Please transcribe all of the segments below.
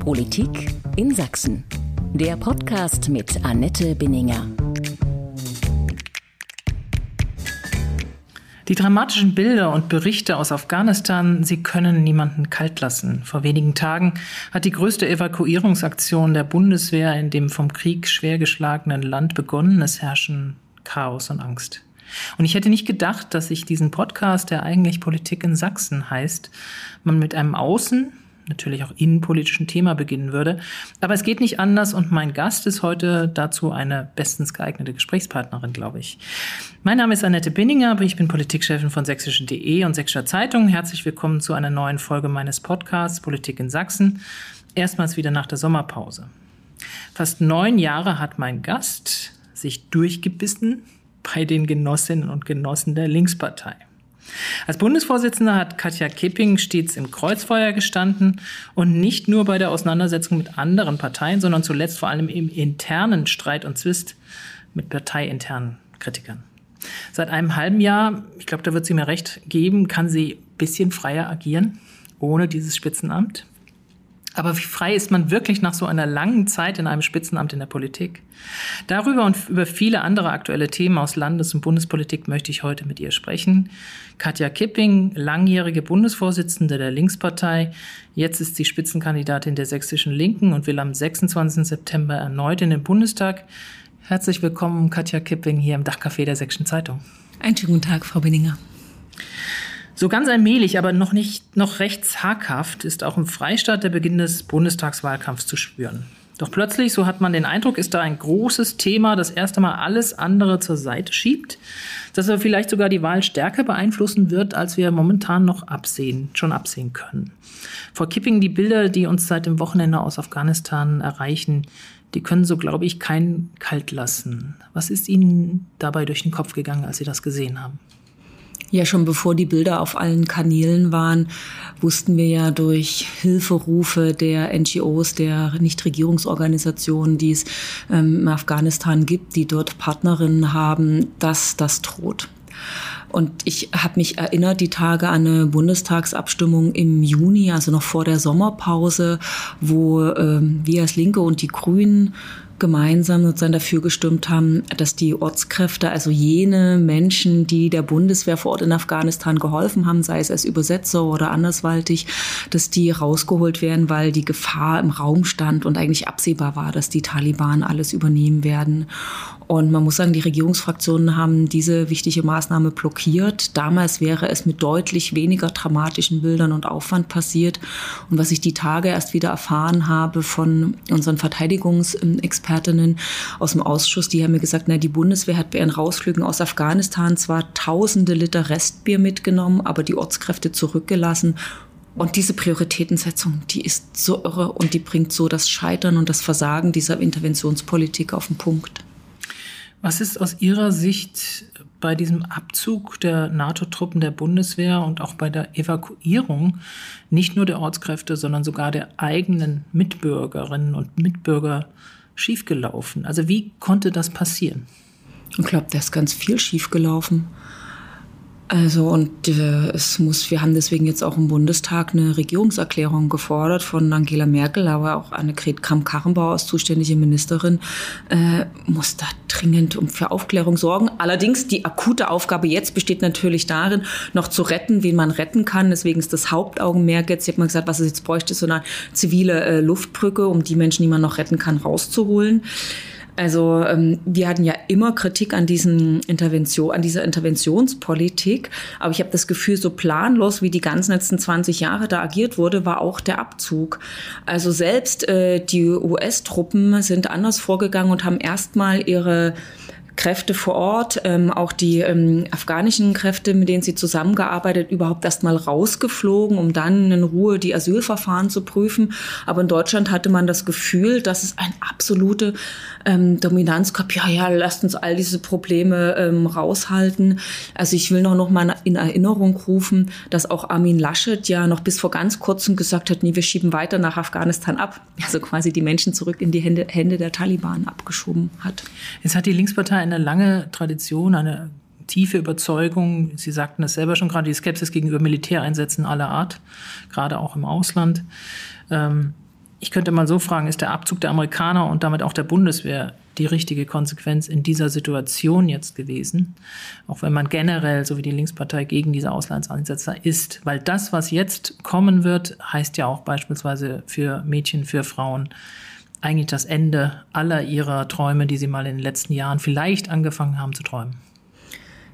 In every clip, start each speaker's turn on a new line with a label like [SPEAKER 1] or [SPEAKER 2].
[SPEAKER 1] Politik in Sachsen. Der Podcast mit Annette Binninger.
[SPEAKER 2] Die dramatischen Bilder und Berichte aus Afghanistan, sie können niemanden kalt lassen. Vor wenigen Tagen hat die größte Evakuierungsaktion der Bundeswehr in dem vom Krieg schwer geschlagenen Land begonnen. Es herrschen Chaos und Angst. Und ich hätte nicht gedacht, dass ich diesen Podcast, der eigentlich Politik in Sachsen heißt, man mit einem Außen, natürlich auch innenpolitischen Thema beginnen würde. Aber es geht nicht anders und mein Gast ist heute dazu eine bestens geeignete Gesprächspartnerin, glaube ich. Mein Name ist Annette Binninger, ich bin Politikchefin von sächsischen.de und Sächsischer Zeitung. Herzlich willkommen zu einer neuen Folge meines Podcasts Politik in Sachsen. Erstmals wieder nach der Sommerpause. Fast neun Jahre hat mein Gast sich durchgebissen bei den Genossinnen und Genossen der Linkspartei. Als Bundesvorsitzende hat Katja Kipping stets im Kreuzfeuer gestanden und nicht nur bei der Auseinandersetzung mit anderen Parteien, sondern zuletzt vor allem im internen Streit und Zwist mit parteiinternen Kritikern. Seit einem halben Jahr, ich glaube, da wird sie mir recht geben, kann sie ein bisschen freier agieren, ohne dieses Spitzenamt. Aber wie frei ist man wirklich nach so einer langen Zeit in einem Spitzenamt in der Politik? Darüber und über viele andere aktuelle Themen aus Landes- und Bundespolitik möchte ich heute mit ihr sprechen. Katja Kipping, langjährige Bundesvorsitzende der Linkspartei. Jetzt ist sie Spitzenkandidatin der sächsischen Linken und will am 26. September erneut in den Bundestag. Herzlich willkommen, Katja Kipping, hier im Dachcafé der Sächsischen Zeitung.
[SPEAKER 3] Einen schönen guten Tag, Frau Benninger.
[SPEAKER 2] So ganz allmählich, aber noch nicht, noch recht zaghaft ist auch im Freistaat der Beginn des Bundestagswahlkampfs zu spüren. Doch plötzlich, so hat man den Eindruck, ist da ein großes Thema, das erst einmal alles andere zur Seite schiebt, das aber vielleicht sogar die Wahl stärker beeinflussen wird, als wir momentan noch absehen, schon absehen können. Frau Kipping, die Bilder, die uns seit dem Wochenende aus Afghanistan erreichen, die können so, glaube ich, keinen kalt lassen. Was ist Ihnen dabei durch den Kopf gegangen, als Sie das gesehen haben?
[SPEAKER 3] Ja, schon bevor die Bilder auf allen Kanälen waren, wussten wir ja durch Hilferufe der NGOs, der Nichtregierungsorganisationen, die es ähm, in Afghanistan gibt, die dort Partnerinnen haben, dass das droht. Und ich habe mich erinnert, die Tage an eine Bundestagsabstimmung im Juni, also noch vor der Sommerpause, wo ähm, wir als Linke und die Grünen gemeinsam sozusagen dafür gestimmt haben, dass die Ortskräfte, also jene Menschen, die der Bundeswehr vor Ort in Afghanistan geholfen haben, sei es als Übersetzer oder anderswaltig, dass die rausgeholt werden, weil die Gefahr im Raum stand und eigentlich absehbar war, dass die Taliban alles übernehmen werden. Und man muss sagen, die Regierungsfraktionen haben diese wichtige Maßnahme blockiert. Damals wäre es mit deutlich weniger dramatischen Bildern und Aufwand passiert. Und was ich die Tage erst wieder erfahren habe von unseren Verteidigungsexpertinnen aus dem Ausschuss, die haben mir gesagt, na, die Bundeswehr hat bei ihren Rausflügen aus Afghanistan zwar tausende Liter Restbier mitgenommen, aber die Ortskräfte zurückgelassen und diese Prioritätensetzung, die ist so irre und die bringt so das Scheitern und das Versagen dieser Interventionspolitik auf den Punkt.
[SPEAKER 2] Was ist aus Ihrer Sicht bei diesem Abzug der NATO-Truppen der Bundeswehr und auch bei der Evakuierung nicht nur der Ortskräfte, sondern sogar der eigenen Mitbürgerinnen und Mitbürger schiefgelaufen? Also wie konnte das passieren?
[SPEAKER 3] Ich glaube, da ist ganz viel schiefgelaufen. Also und äh, es muss, wir haben deswegen jetzt auch im Bundestag eine Regierungserklärung gefordert von Angela Merkel, aber auch Annegret Kramp-Karrenbauer als zuständige Ministerin äh, muss da dringend um für Aufklärung sorgen. Allerdings die akute Aufgabe jetzt besteht natürlich darin, noch zu retten, wen man retten kann. Deswegen ist das Hauptaugenmerk jetzt, ich habe mal gesagt, was es jetzt bräuchte, so eine zivile äh, Luftbrücke, um die Menschen, die man noch retten kann, rauszuholen. Also ähm, wir hatten ja immer Kritik an diesen Intervention, an dieser Interventionspolitik, aber ich habe das Gefühl, so planlos wie die ganzen letzten 20 Jahre da agiert wurde, war auch der Abzug. Also selbst äh, die US-Truppen sind anders vorgegangen und haben erstmal ihre Kräfte vor Ort, ähm, auch die ähm, afghanischen Kräfte, mit denen sie zusammengearbeitet, überhaupt erst mal rausgeflogen, um dann in Ruhe die Asylverfahren zu prüfen. Aber in Deutschland hatte man das Gefühl, dass es eine absolute ähm, Dominanz gab. Ja, ja, lasst uns all diese Probleme ähm, raushalten. Also ich will noch, noch mal in Erinnerung rufen, dass auch Armin Laschet ja noch bis vor ganz kurzem gesagt hat, nee, wir schieben weiter nach Afghanistan ab. Also quasi die Menschen zurück in die Hände, Hände der Taliban abgeschoben hat.
[SPEAKER 2] Jetzt hat die Linkspartei eine lange Tradition, eine tiefe Überzeugung. Sie sagten es selber schon gerade, die Skepsis gegenüber Militäreinsätzen aller Art, gerade auch im Ausland. Ähm, Ich könnte mal so fragen, ist der Abzug der Amerikaner und damit auch der Bundeswehr die richtige Konsequenz in dieser Situation jetzt gewesen? Auch wenn man generell, so wie die Linkspartei, gegen diese Auslandseinsätze ist. Weil das, was jetzt kommen wird, heißt ja auch beispielsweise für Mädchen, für Frauen, eigentlich das Ende aller ihrer Träume, die sie mal in den letzten Jahren vielleicht angefangen haben zu träumen.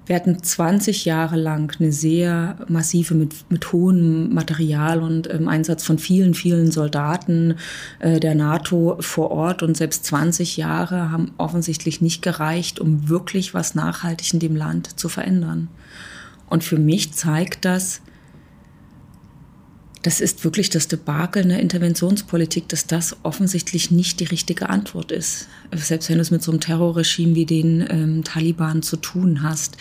[SPEAKER 3] Wir hatten 20 Jahre lang eine sehr massive, mit, mit hohem Material und ähm, Einsatz von vielen, vielen Soldaten äh, der NATO vor Ort. Und selbst 20 Jahre haben offensichtlich nicht gereicht, um wirklich was nachhaltig in dem Land zu verändern. Und für mich zeigt das, das ist wirklich das Debakel einer Interventionspolitik, dass das offensichtlich nicht die richtige Antwort ist. Selbst wenn du es mit so einem Terrorregime wie den ähm, Taliban zu tun hast.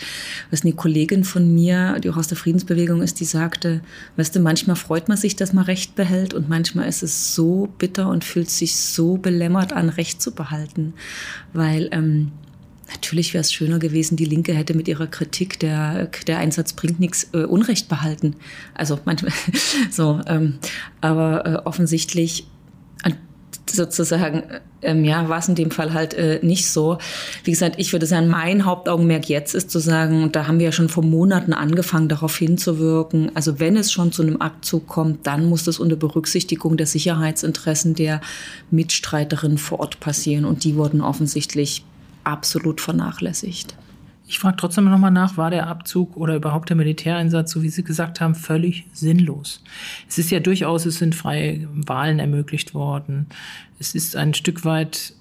[SPEAKER 3] Was eine Kollegin von mir, die auch aus der Friedensbewegung ist, die sagte, weißt du, manchmal freut man sich, dass man Recht behält und manchmal ist es so bitter und fühlt sich so belämmert an, Recht zu behalten. Weil ähm, Natürlich wäre es schöner gewesen, die Linke hätte mit ihrer Kritik, der, der Einsatz bringt nichts, äh, Unrecht behalten. Also manchmal so. Ähm, aber äh, offensichtlich sozusagen, ähm, ja, war es in dem Fall halt äh, nicht so. Wie gesagt, ich würde sagen, mein Hauptaugenmerk jetzt ist zu sagen, da haben wir ja schon vor Monaten angefangen, darauf hinzuwirken. Also wenn es schon zu einem Abzug kommt, dann muss das unter Berücksichtigung der Sicherheitsinteressen der Mitstreiterinnen vor Ort passieren. Und die wurden offensichtlich absolut vernachlässigt.
[SPEAKER 2] Ich frage trotzdem noch mal nach, war der Abzug oder überhaupt der Militäreinsatz, so wie Sie gesagt haben, völlig sinnlos? Es ist ja durchaus, es sind freie Wahlen ermöglicht worden. Es ist ein Stück weit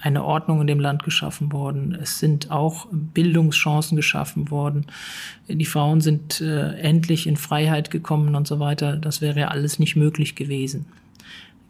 [SPEAKER 2] eine Ordnung in dem Land geschaffen worden. Es sind auch Bildungschancen geschaffen worden. Die Frauen sind äh, endlich in Freiheit gekommen und so weiter. Das wäre ja alles nicht möglich gewesen.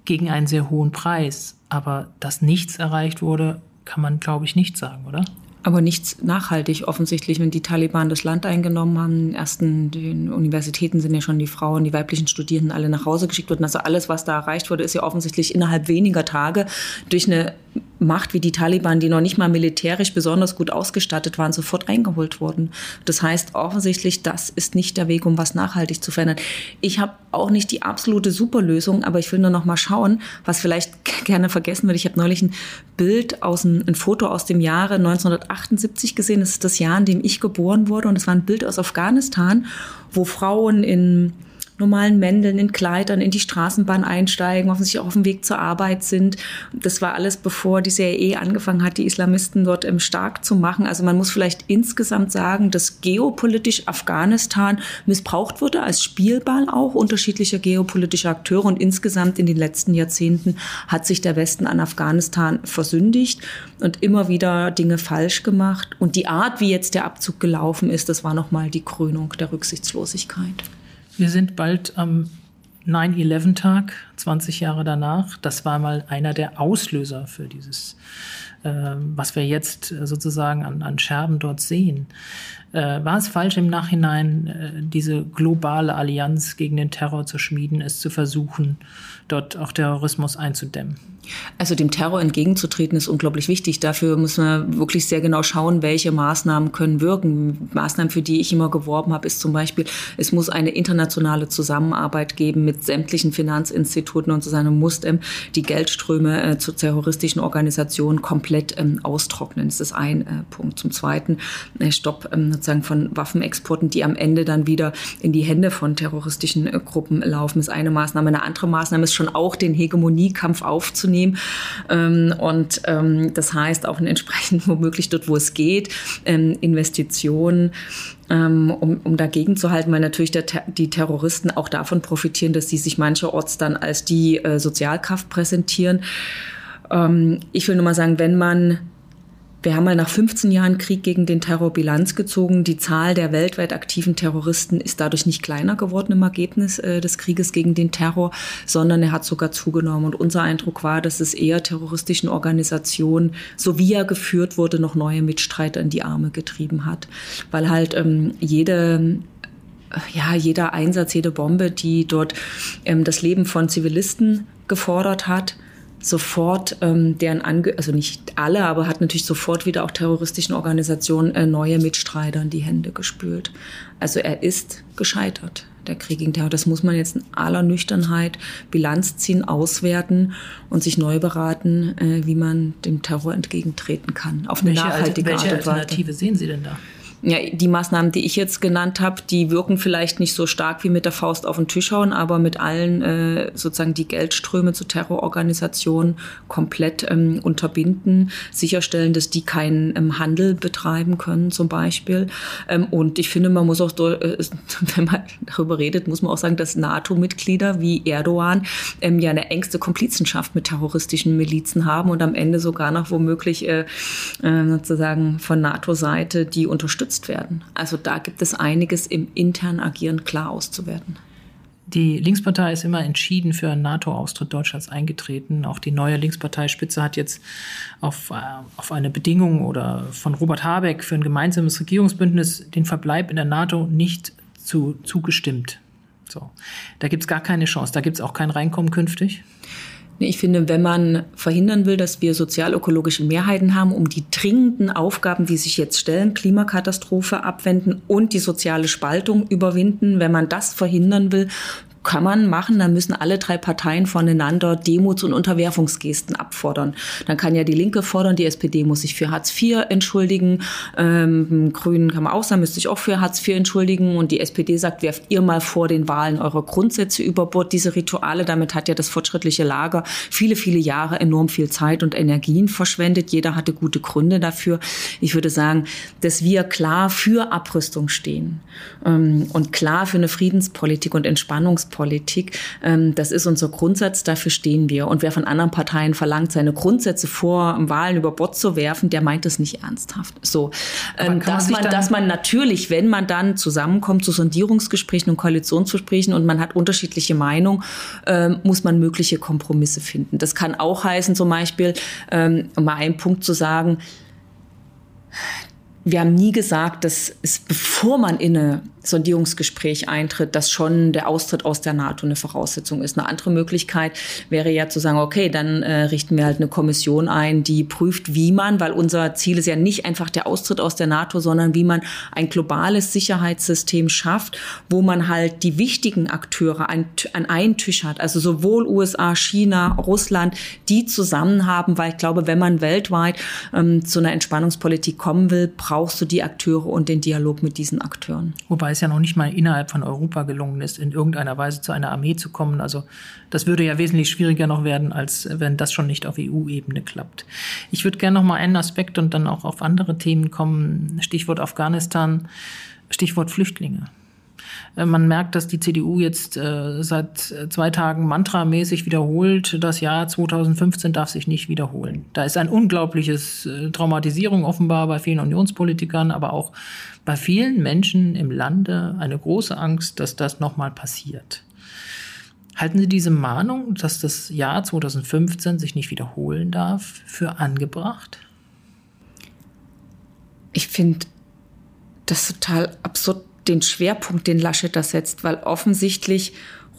[SPEAKER 2] Gegen einen sehr hohen Preis. Aber dass nichts erreicht wurde, kann man, glaube ich, nicht sagen, oder?
[SPEAKER 3] Aber nichts nachhaltig offensichtlich, wenn die Taliban das Land eingenommen haben. Ersten den Universitäten sind ja schon die Frauen, die weiblichen Studierenden alle nach Hause geschickt worden. Also alles, was da erreicht wurde, ist ja offensichtlich innerhalb weniger Tage durch eine Macht wie die Taliban, die noch nicht mal militärisch besonders gut ausgestattet waren, sofort eingeholt wurden. Das heißt offensichtlich, das ist nicht der Weg, um was nachhaltig zu verändern. Ich habe auch nicht die absolute Superlösung, aber ich will nur noch mal schauen, was vielleicht gerne vergessen wird. Ich habe neulich ein Bild aus ein, ein Foto aus dem Jahre 1978 gesehen. Das ist das Jahr, in dem ich geboren wurde und es war ein Bild aus Afghanistan, wo Frauen in normalen Mändeln, in Kleidern in die Straßenbahn einsteigen, offensichtlich auch auf dem Weg zur Arbeit sind. Das war alles, bevor die CIA angefangen hat, die Islamisten dort ähm, stark zu machen. Also man muss vielleicht insgesamt sagen, dass geopolitisch Afghanistan missbraucht wurde als Spielball auch unterschiedlicher geopolitischer Akteure und insgesamt in den letzten Jahrzehnten hat sich der Westen an Afghanistan versündigt und immer wieder Dinge falsch gemacht. Und die Art, wie jetzt der Abzug gelaufen ist, das war nochmal die Krönung der Rücksichtslosigkeit.
[SPEAKER 2] Wir sind bald am 9-11-Tag, 20 Jahre danach. Das war mal einer der Auslöser für dieses, äh, was wir jetzt sozusagen an, an Scherben dort sehen. Äh, war es falsch im Nachhinein, äh, diese globale Allianz gegen den Terror zu schmieden, es zu versuchen, dort auch Terrorismus einzudämmen?
[SPEAKER 3] Also dem Terror entgegenzutreten ist unglaublich wichtig. Dafür muss man wirklich sehr genau schauen, welche Maßnahmen können wirken. Maßnahmen, für die ich immer geworben habe, ist zum Beispiel, es muss eine internationale Zusammenarbeit geben mit sämtlichen Finanzinstituten und so seinem muss ähm, die Geldströme äh, zu terroristischen Organisationen komplett ähm, austrocknen. Das ist ein äh, Punkt. Zum Zweiten äh, Stopp ähm, sozusagen von Waffenexporten, die am Ende dann wieder in die Hände von terroristischen äh, Gruppen laufen, ist eine Maßnahme. Eine andere Maßnahme ist schon auch den Hegemoniekampf aufzunehmen. Ähm, und ähm, das heißt auch entsprechend womöglich dort, wo es geht, ähm, Investitionen um, um dagegen zu halten, weil natürlich der, die Terroristen auch davon profitieren, dass sie sich mancherorts dann als die äh, Sozialkraft präsentieren. Ähm, ich will nur mal sagen, wenn man wir haben mal nach 15 Jahren Krieg gegen den Terror Bilanz gezogen. Die Zahl der weltweit aktiven Terroristen ist dadurch nicht kleiner geworden im Ergebnis äh, des Krieges gegen den Terror, sondern er hat sogar zugenommen. Und unser Eindruck war, dass es eher terroristischen Organisationen, so wie er geführt wurde, noch neue Mitstreiter in die Arme getrieben hat. Weil halt ähm, jede ja, jeder Einsatz, jede Bombe, die dort ähm, das Leben von Zivilisten gefordert hat, sofort ähm, deren Ange also nicht alle, aber hat natürlich sofort wieder auch terroristischen Organisationen äh, neue Mitstreiter in die Hände gespült. Also er ist gescheitert, der Krieg gegen Terror. Das muss man jetzt in aller Nüchternheit Bilanz ziehen, auswerten und sich neu beraten, äh, wie man dem Terror entgegentreten kann.
[SPEAKER 2] Auf eine welche nachhaltige Art und Weise. Welche Alternative sehen Sie denn da?
[SPEAKER 3] Ja, die Maßnahmen, die ich jetzt genannt habe, die wirken vielleicht nicht so stark wie mit der Faust auf den Tisch hauen, aber mit allen äh, sozusagen die Geldströme zu Terrororganisationen komplett ähm, unterbinden, sicherstellen, dass die keinen ähm, Handel betreiben können zum Beispiel. Ähm, und ich finde, man muss auch, äh, wenn man darüber redet, muss man auch sagen, dass NATO-Mitglieder wie Erdogan ähm, ja eine engste Komplizenschaft mit terroristischen Milizen haben und am Ende sogar noch womöglich äh, äh, sozusagen von NATO-Seite die unterstützen unterstützt werden. Also da gibt es einiges im internen Agieren klar auszuwerten.
[SPEAKER 2] Die Linkspartei ist immer entschieden für einen NATO-Austritt Deutschlands eingetreten. Auch die neue Linksparteispitze hat jetzt auf, äh, auf eine Bedingung oder von Robert Habeck für ein gemeinsames Regierungsbündnis den Verbleib in der NATO nicht zu, zugestimmt. So. Da gibt es gar keine Chance. Da gibt es auch kein Reinkommen künftig.
[SPEAKER 3] Ich finde, wenn man verhindern will, dass wir sozialökologische Mehrheiten haben, um die dringenden Aufgaben, die sich jetzt stellen, Klimakatastrophe abwenden und die soziale Spaltung überwinden, wenn man das verhindern will, kann man machen, dann müssen alle drei Parteien voneinander Demuts- und Unterwerfungsgesten abfordern. Dann kann ja die Linke fordern, die SPD muss sich für Hartz IV entschuldigen, ähm, Grünen kann man auch sagen, müsste sich auch für Hartz IV entschuldigen und die SPD sagt, werft ihr mal vor den Wahlen eure Grundsätze über Bord. Diese Rituale, damit hat ja das fortschrittliche Lager viele, viele Jahre enorm viel Zeit und Energien verschwendet. Jeder hatte gute Gründe dafür. Ich würde sagen, dass wir klar für Abrüstung stehen ähm, und klar für eine Friedenspolitik und Entspannungspolitik Politik. Ähm, das ist unser Grundsatz, dafür stehen wir. Und wer von anderen Parteien verlangt, seine Grundsätze vor Wahlen über Bord zu werfen, der meint das nicht ernsthaft. So, ähm, dass, man, dass man natürlich, wenn man dann zusammenkommt zu Sondierungsgesprächen und Koalitionsgesprächen und man hat unterschiedliche Meinungen, ähm, muss man mögliche Kompromisse finden. Das kann auch heißen, zum Beispiel, um mal einen Punkt zu sagen, wir haben nie gesagt, dass es, bevor man in eine Sondierungsgespräch eintritt, dass schon der Austritt aus der NATO eine Voraussetzung ist. Eine andere Möglichkeit wäre ja zu sagen, okay, dann äh, richten wir halt eine Kommission ein, die prüft, wie man, weil unser Ziel ist ja nicht einfach der Austritt aus der NATO, sondern wie man ein globales Sicherheitssystem schafft, wo man halt die wichtigen Akteure an, an einen Tisch hat, also sowohl USA, China, Russland, die zusammen haben, weil ich glaube, wenn man weltweit ähm, zu einer Entspannungspolitik kommen will, brauchst du die Akteure und den Dialog mit diesen Akteuren.
[SPEAKER 2] Wobei es ja noch nicht mal innerhalb von Europa gelungen ist, in irgendeiner Weise zu einer Armee zu kommen. Also das würde ja wesentlich schwieriger noch werden, als wenn das schon nicht auf EU-Ebene klappt. Ich würde gerne noch mal einen Aspekt und dann auch auf andere Themen kommen. Stichwort Afghanistan, Stichwort Flüchtlinge. Äh, man merkt, dass die CDU jetzt äh, seit zwei Tagen mantramäßig wiederholt, das Jahr 2015 darf sich nicht wiederholen. Da ist ein unglaubliches äh, Traumatisierung offenbar bei vielen Unionspolitikern, aber auch bei vielen Menschen im Lande eine große Angst, dass das nochmal passiert. Halten Sie diese Mahnung, dass das Jahr 2015 sich nicht wiederholen darf, für angebracht?
[SPEAKER 3] Ich finde das total absurd den Schwerpunkt, den Laschet da setzt, weil offensichtlich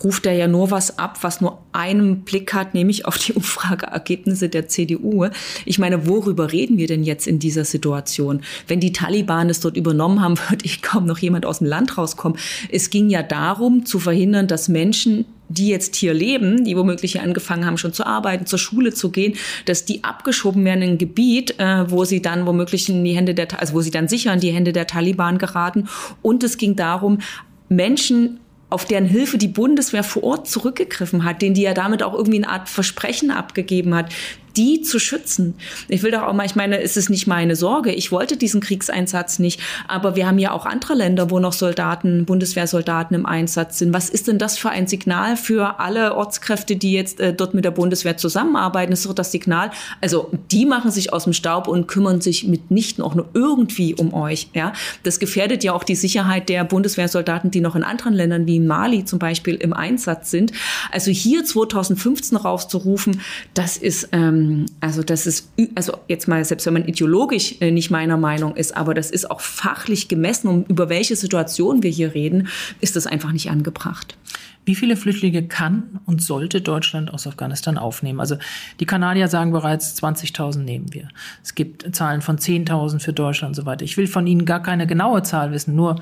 [SPEAKER 3] ruft er ja nur was ab, was nur einen Blick hat, nämlich auf die Umfrageergebnisse der CDU. Ich meine, worüber reden wir denn jetzt in dieser Situation? Wenn die Taliban es dort übernommen haben, würde ich kaum noch jemand aus dem Land rauskommen. Es ging ja darum, zu verhindern, dass Menschen die jetzt hier leben, die womöglich hier angefangen haben, schon zu arbeiten, zur Schule zu gehen, dass die abgeschoben werden in ein Gebiet, äh, wo sie dann womöglich in die Hände der, also wo sie dann sicher in die Hände der Taliban geraten. Und es ging darum, Menschen auf deren Hilfe die Bundeswehr vor Ort zurückgegriffen hat, denen die ja damit auch irgendwie eine Art Versprechen abgegeben hat, die zu schützen. Ich will doch auch mal, ich meine, es ist nicht meine Sorge. Ich wollte diesen Kriegseinsatz nicht. Aber wir haben ja auch andere Länder, wo noch Soldaten, Bundeswehrsoldaten im Einsatz sind. Was ist denn das für ein Signal für alle Ortskräfte, die jetzt äh, dort mit der Bundeswehr zusammenarbeiten? Das ist doch das Signal. Also, die machen sich aus dem Staub und kümmern sich mitnichten auch nur irgendwie um euch. Ja, das gefährdet ja auch die Sicherheit der Bundeswehrsoldaten, die noch in anderen Ländern wie Mali zum Beispiel im Einsatz sind. Also hier 2015 rauszurufen, das ist ähm, ähm, also das ist, also jetzt mal, selbst wenn man ideologisch äh, nicht meiner Meinung ist, aber das ist auch fachlich gemessen, um über welche Situation wir hier reden, ist das einfach nicht angebracht.
[SPEAKER 2] Wie viele Flüchtlinge kann und sollte Deutschland aus Afghanistan aufnehmen? Also die Kanadier sagen bereits, 20.000 nehmen wir. Es gibt Zahlen von 10.000 für Deutschland und so weiter. Ich will von Ihnen gar keine genaue Zahl wissen, nur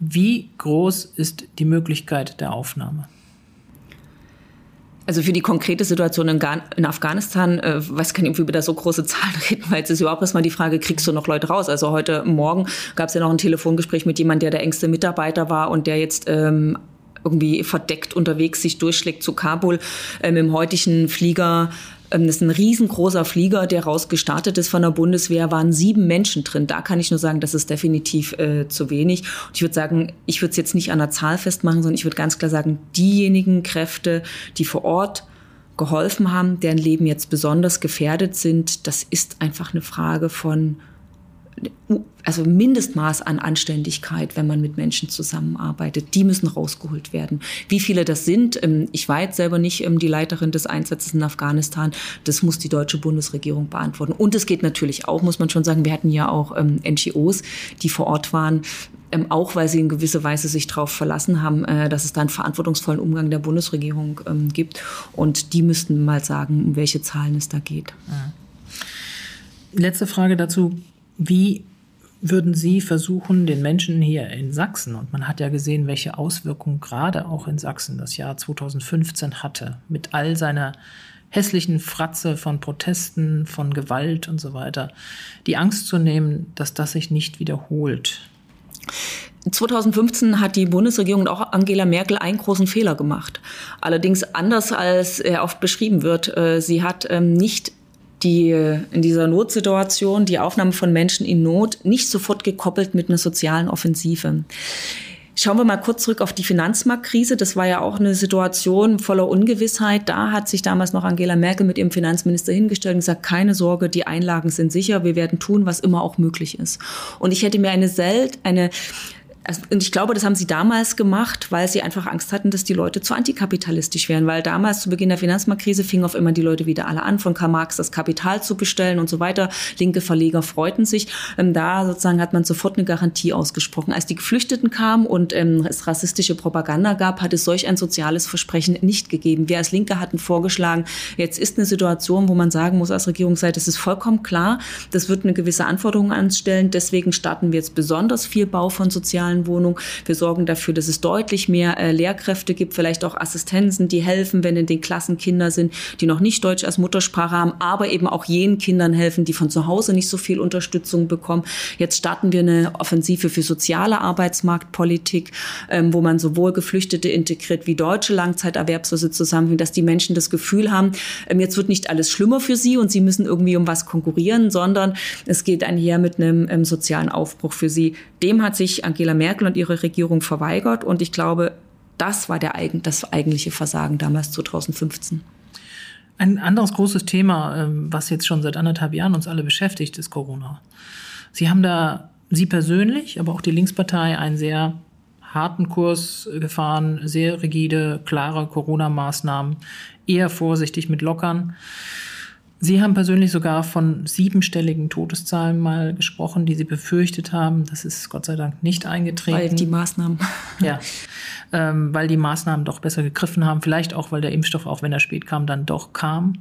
[SPEAKER 2] wie groß ist die Möglichkeit der Aufnahme?
[SPEAKER 3] Also für die konkrete Situation in, in Afghanistan, äh, nicht, ob wir über da so große Zahlen reden, weil es ist überhaupt erstmal die Frage, kriegst du noch Leute raus? Also heute Morgen gab es ja noch ein Telefongespräch mit jemandem, der der engste Mitarbeiter war und der jetzt ähm, irgendwie verdeckt unterwegs sich durchschlägt zu Kabul ähm, im heutigen Flieger das ist ein riesengroßer Flieger, der rausgestartet ist von der Bundeswehr, waren sieben Menschen drin. Da kann ich nur sagen, das ist definitiv äh, zu wenig. Und ich würde sagen, ich würde es jetzt nicht an der Zahl festmachen, sondern ich würde ganz klar sagen, diejenigen Kräfte, die vor Ort geholfen haben, deren Leben jetzt besonders gefährdet sind, das ist einfach eine Frage von also Mindestmaß an Anständigkeit, wenn man mit Menschen zusammenarbeitet. Die müssen rausgeholt werden. Wie viele das sind, ähm, ich war jetzt selber nicht ähm, die Leiterin des Einsatzes in Afghanistan. Das muss die deutsche Bundesregierung beantworten. Und es geht natürlich auch, muss man schon sagen, wir hatten ja auch ähm, NGOs, die vor Ort waren, auch weil sie in gewisser Weise sich darauf verlassen haben, äh, dass es da einen verantwortungsvollen Umgang der Bundesregierung gibt. Und die müssten mal sagen, um welche Zahlen es da geht.
[SPEAKER 2] Letzte Frage dazu. Wie würden Sie versuchen, den Menschen hier in Sachsen, und man hat ja gesehen, welche Auswirkungen gerade auch in Sachsen das Jahr 2015 hatte, mit all seiner hässlichen Fratze von Protesten, von Gewalt und so weiter, die Angst zu nehmen, dass das sich nicht wiederholt?
[SPEAKER 3] 2015 hat die Bundesregierung und auch Angela Merkel einen großen Fehler gemacht. Allerdings anders als er oft beschrieben wird. Äh, sie hat ähm, nicht die in dieser Notsituation, die Aufnahme von Menschen in Not, nicht sofort gekoppelt mit einer sozialen Offensive. Schauen wir mal kurz zurück auf die Finanzmarktkrise. Das war ja auch eine Situation voller Ungewissheit. Da hat sich damals noch Angela Merkel mit ihrem Finanzminister hingestellt und gesagt, keine Sorge, die Einlagen sind sicher. Wir werden tun, was immer auch möglich ist. Und ich hätte mir eine Sel eine also, und ich glaube, das haben sie damals gemacht, weil sie einfach Angst hatten, dass die Leute zu antikapitalistisch wären. Weil damals zu Beginn der Finanzmarktkrise fingen auf immer die Leute wieder alle an, von Karl Marx das Kapital zu bestellen und so weiter. Linke Verleger freuten sich. Ähm, da sozusagen hat man sofort eine Garantie ausgesprochen. Als die Geflüchteten kamen und ähm, es rassistische Propaganda gab, hat es solch ein soziales Versprechen nicht gegeben. Wir als Linke hatten vorgeschlagen, jetzt ist eine Situation, wo man sagen muss als Regierungsseite, es ist vollkommen klar, das wird eine gewisse Anforderung anstellen. Deswegen starten wir jetzt besonders viel Bau von sozialen sozialen Wohnung. Wir sorgen dafür, dass es deutlich mehr äh, Lehrkräfte gibt, vielleicht auch Assistenzen, die helfen, wenn in den Klassen Kinder sind, die noch nicht Deutsch als Muttersprache haben, aber eben auch jenen Kindern helfen, die von zu Hause nicht so viel Unterstützung bekommen. Jetzt starten wir eine Offensive für soziale Arbeitsmarktpolitik, ähm, wo man sowohl Geflüchtete integriert wie deutsche Langzeiterwerbslose zusammenbringt, dass die Menschen das Gefühl haben, ähm, jetzt wird nicht alles schlimmer für sie und sie müssen irgendwie um was konkurrieren, sondern es geht einher mit einem ähm, sozialen Aufbruch für sie. Dem hat sich Angela Merkel Merkel und ihre Regierung verweigert. Und ich glaube, das war der, das eigentliche Versagen damals 2015.
[SPEAKER 2] Ein anderes großes Thema, ähm, was jetzt schon seit anderthalb Jahren uns alle beschäftigt, ist Corona. Sie haben da, Sie persönlich, aber auch die Linkspartei, einen sehr harten Kurs gefahren, sehr rigide, klare Corona-Maßnahmen, eher vorsichtig mit Lockern. Sie haben persönlich sogar von siebenstelligen Todeszahlen mal gesprochen, die Sie befürchtet haben. Das ist Gott sei Dank nicht eingetreten.
[SPEAKER 3] Weil die Maßnahmen.
[SPEAKER 2] Ja, ähm, weil die Maßnahmen doch besser gegriffen haben. Vielleicht auch, weil der Impfstoff, auch wenn er spät kam, dann doch kam.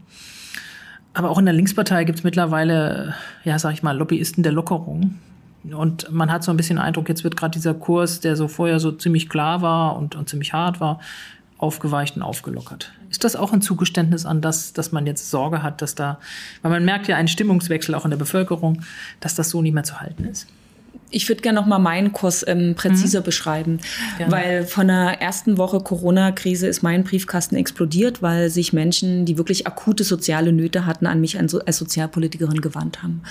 [SPEAKER 2] Aber auch in der Linkspartei gibt es mittlerweile, ja, sag ich mal, Lobbyisten der Lockerung. Und man hat so ein bisschen den Eindruck, jetzt wird gerade dieser Kurs, der so vorher so ziemlich klar war und, und ziemlich hart war, aufgeweicht und aufgelockert. Ist das auch ein Zugeständnis an das, dass man jetzt Sorge hat, dass da, weil man merkt ja einen Stimmungswechsel auch in der Bevölkerung, dass das so nicht mehr zu halten ist?
[SPEAKER 3] Ich würde gerne noch mal meinen Kurs ähm, präziser mhm. beschreiben, gerne. weil von der ersten Woche Corona-Krise ist mein Briefkasten explodiert, weil sich Menschen, die wirklich akute soziale Nöte hatten, an mich als Sozialpolitikerin gewandt haben.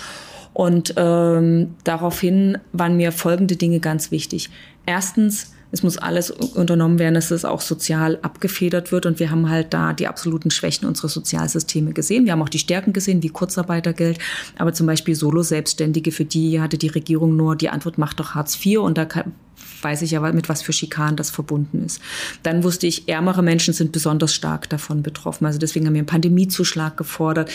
[SPEAKER 3] Und ähm, daraufhin waren mir folgende Dinge ganz wichtig. Erstens, es muss alles unternommen werden, dass es auch sozial abgefedert wird. Und wir haben halt da die absoluten Schwächen unserer Sozialsysteme gesehen. Wir haben auch die Stärken gesehen, wie Kurzarbeitergeld. Aber zum Beispiel Solo-Selbstständige, für die hatte die Regierung nur die Antwort, macht doch Hartz IV. Und da weiß ich ja, mit was für Schikanen das verbunden ist. Dann wusste ich, ärmere Menschen sind besonders stark davon betroffen. Also deswegen haben wir einen Pandemiezuschlag gefordert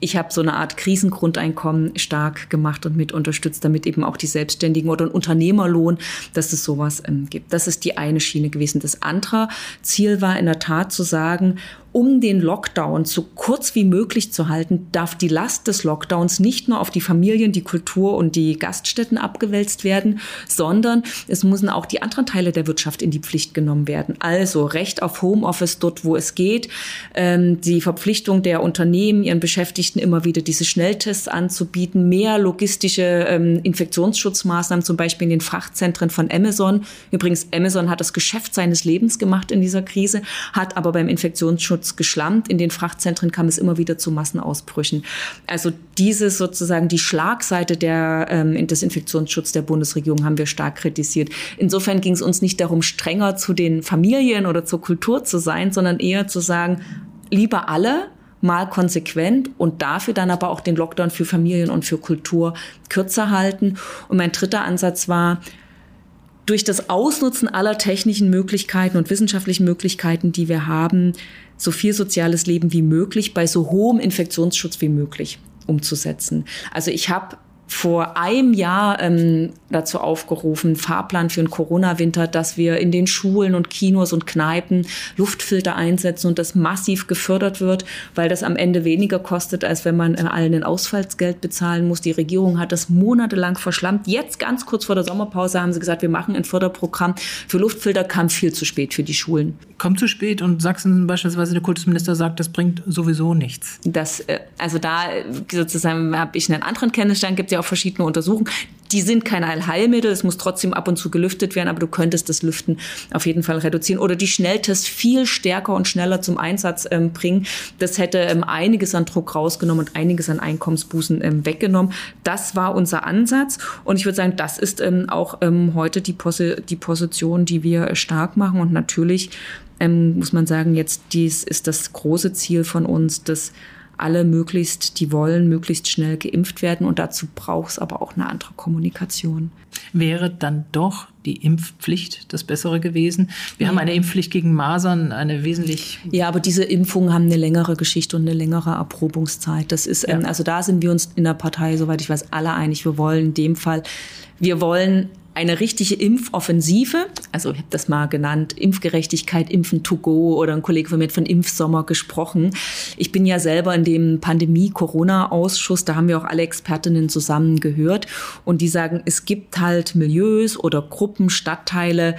[SPEAKER 3] ich habe so eine Art Krisengrundeinkommen stark gemacht und mit unterstützt, damit eben auch die Selbstständigen oder ein Unternehmerlohn, dass es sowas ähm, gibt. Das ist die eine Schiene gewesen. Das andere Ziel war in der Tat zu sagen, um den Lockdown so kurz wie möglich zu halten, darf die Last des Lockdowns nicht nur auf die Familien, die Kultur und die Gaststätten abgewälzt werden, sondern es müssen auch die anderen Teile der Wirtschaft in die Pflicht genommen werden. Also Recht auf Homeoffice dort, wo es geht, ähm, die Verpflichtung der Unternehmen, ihren Beschäftigten immer wieder diese Schnelltests anzubieten, mehr logistische ähm, Infektionsschutzmaßnahmen, zum Beispiel in den Frachtzentren von Amazon. Übrigens, Amazon hat das Geschäft seines Lebens gemacht in dieser Krise, hat aber beim Infektionsschutz geschlampt. In den Frachtzentren kam es immer wieder zu Massenausbrüchen. Also diese sozusagen die Schlagseite der, ähm, des Infektionsschutzes der Bundesregierung haben wir stark kritisiert. Insofern ging es uns nicht darum, strenger zu den Familien oder zur Kultur zu sein, sondern eher zu sagen, lieber alle, mal konsequent und dafür dann aber auch den Lockdown für Familien und für Kultur kürzer halten. Und mein dritter Ansatz war, durch das Ausnutzen aller technischen Möglichkeiten und wissenschaftlichen Möglichkeiten, die wir haben, so viel soziales Leben wie möglich bei so hohem Infektionsschutz wie möglich umzusetzen. Also ich habe vor einem Jahr ähm, dazu aufgerufen, Fahrplan für den Corona-Winter, dass wir in den Schulen und Kinos und Kneipen Luftfilter einsetzen und das massiv gefördert wird, weil das am Ende weniger kostet, als wenn man allen ein Ausfallsgeld bezahlen muss. Die Regierung hat das monatelang verschlammt. Jetzt ganz kurz vor der Sommerpause haben sie gesagt, wir machen ein Förderprogramm für Luftfilter, kam viel zu spät für die Schulen.
[SPEAKER 2] Kommt zu spät und Sachsen beispielsweise der Kultusminister sagt, das bringt sowieso nichts.
[SPEAKER 3] Das, äh, also da sozusagen habe ich einen anderen Kenntnisstand, gibt ja auch verschiedene Untersuchungen. Die sind kein Allheilmittel, es muss trotzdem ab und zu gelüftet werden, aber du könntest das Lüften auf jeden Fall reduzieren. Oder die Schnelltests viel stärker und schneller zum Einsatz ähm, bringen. Das hätte ähm, einiges an Druck rausgenommen und einiges an Einkommensbußen ähm, weggenommen. Das war unser Ansatz. Und ich würde sagen, das ist ähm, auch ähm, heute die, Posi die Position, die wir stark machen. Und natürlich ähm, muss man sagen, jetzt dies ist das große Ziel von uns, dass alle möglichst, die wollen, möglichst schnell geimpft werden. Und dazu braucht es aber auch eine andere Kommunikation.
[SPEAKER 2] Wäre dann doch die Impfpflicht das Bessere gewesen? Wir ja. haben eine Impfpflicht gegen Masern, eine wesentlich.
[SPEAKER 3] Ja, aber diese Impfungen haben eine längere Geschichte und eine längere Erprobungszeit. Das ist, ähm, ja. also da sind wir uns in der Partei, soweit ich weiß, alle einig. Wir wollen in dem Fall, wir wollen eine richtige Impfoffensive, also ich habe das mal genannt, Impfgerechtigkeit, Impfen to go oder ein Kollege von mir hat von Impfsommer gesprochen. Ich bin ja selber in dem Pandemie-Corona-Ausschuss, da haben wir auch alle Expertinnen zusammen gehört und die sagen, es gibt halt Milieus oder Gruppen, Stadtteile,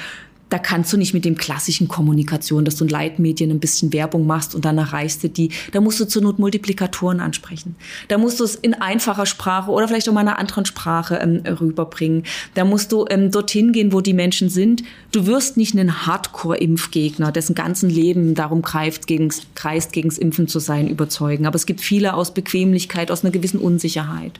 [SPEAKER 3] da kannst du nicht mit dem klassischen Kommunikation, dass du in Leitmedien ein bisschen Werbung machst und dann erreichst du die. Da musst du zur Not Multiplikatoren ansprechen. Da musst du es in einfacher Sprache oder vielleicht auch mal einer anderen Sprache ähm, rüberbringen. Da musst du ähm, dorthin gehen, wo die Menschen sind. Du wirst nicht einen Hardcore-Impfgegner, dessen ganzen Leben darum greift, gegens, kreist, gegens Impfen zu sein, überzeugen. Aber es gibt viele aus Bequemlichkeit, aus einer gewissen Unsicherheit.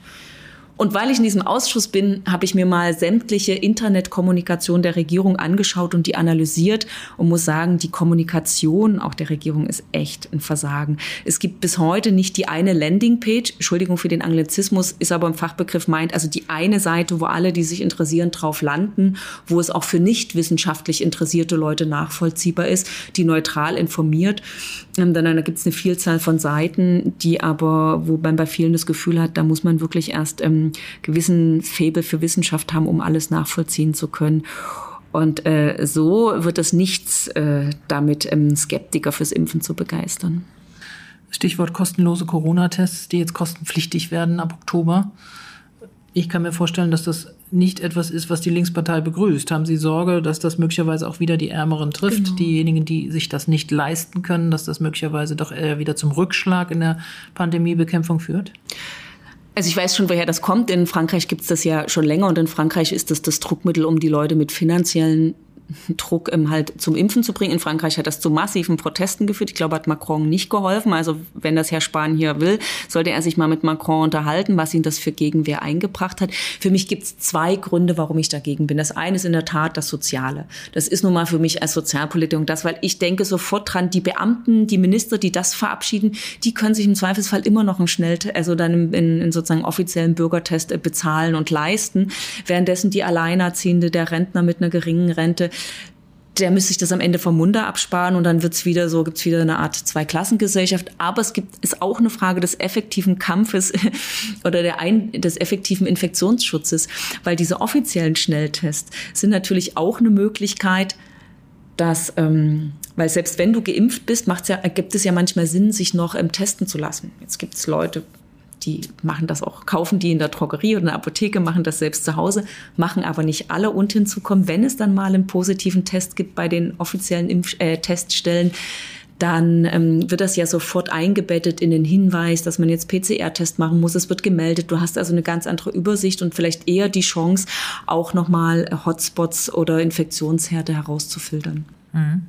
[SPEAKER 3] Und weil ich in diesem Ausschuss bin, habe ich mir mal sämtliche Internetkommunikation der Regierung angeschaut und die analysiert und muss sagen, die Kommunikation auch der Regierung ist echt ein Versagen. Es gibt bis heute nicht die eine Landingpage, Entschuldigung für den Anglizismus, ist aber im Fachbegriff meint, also die eine Seite, wo alle, die sich interessieren, drauf landen, wo es auch für nicht wissenschaftlich interessierte Leute nachvollziehbar ist, die neutral informiert. Ähm, dann gibt es eine Vielzahl von Seiten, die aber, wo man bei vielen das Gefühl hat, da muss man wirklich erst ähm, gewissen Faible für Wissenschaft haben, um alles nachvollziehen zu können. Und äh, so wird es nichts äh, damit, ähm, Skeptiker fürs Impfen zu begeistern.
[SPEAKER 2] Stichwort kostenlose Corona-Tests, die jetzt kostenpflichtig werden ab Oktober. Ich kann mir vorstellen, dass das nicht etwas ist, was die Linkspartei begrüßt. Haben Sie Sorge, dass das möglicherweise auch wieder die Ärmeren trifft, genau. diejenigen, die sich das nicht leisten können, dass das möglicherweise doch eher wieder zum Rückschlag in der Pandemiebekämpfung führt?
[SPEAKER 3] Also ich weiß schon, woher das kommt. In Frankreich gibt es das ja schon länger und in Frankreich ist das das Druckmittel, um die Leute mit finanziellen Druck ähm, halt zum Impfen zu bringen. In Frankreich hat das zu massiven Protesten geführt. Ich glaube, hat Macron nicht geholfen. Also wenn das Herr Spahn hier will, sollte er sich mal mit Macron unterhalten, was ihn das für Gegenwehr eingebracht hat. Für mich gibt es zwei Gründe, warum ich dagegen bin. Das eine ist in der Tat das Soziale. Das ist nun mal für mich als Sozialpolitiker das, weil ich denke sofort dran, die Beamten, die Minister, die das verabschieden, die können sich im Zweifelsfall immer noch einen Schnell, also dann in, in sozusagen offiziellen Bürgertest bezahlen und leisten, währenddessen die Alleinerziehende, der Rentner mit einer geringen Rente der müsste sich das am Ende vom Munde absparen und dann wird's wieder so, gibt's wieder eine Art Zweiklassengesellschaft. Aber es gibt, ist auch eine Frage des effektiven Kampfes oder der ein, des effektiven Infektionsschutzes, weil diese offiziellen Schnelltests sind natürlich auch eine Möglichkeit, dass, ähm, weil selbst wenn du geimpft bist, macht's ja, gibt es ja manchmal Sinn, sich noch ähm, testen zu lassen. Jetzt gibt es Leute, die machen das auch, kaufen die in der Drogerie oder in der Apotheke, machen das selbst zu Hause, machen aber nicht alle. Und hinzukommen, wenn es dann mal einen positiven Test gibt bei den offiziellen Impf äh, Teststellen, dann ähm, wird das ja sofort eingebettet in den Hinweis, dass man jetzt PCR-Test machen muss. Es wird gemeldet. Du hast also eine ganz andere Übersicht und vielleicht eher die Chance, auch nochmal Hotspots oder Infektionsherde herauszufiltern. Mhm.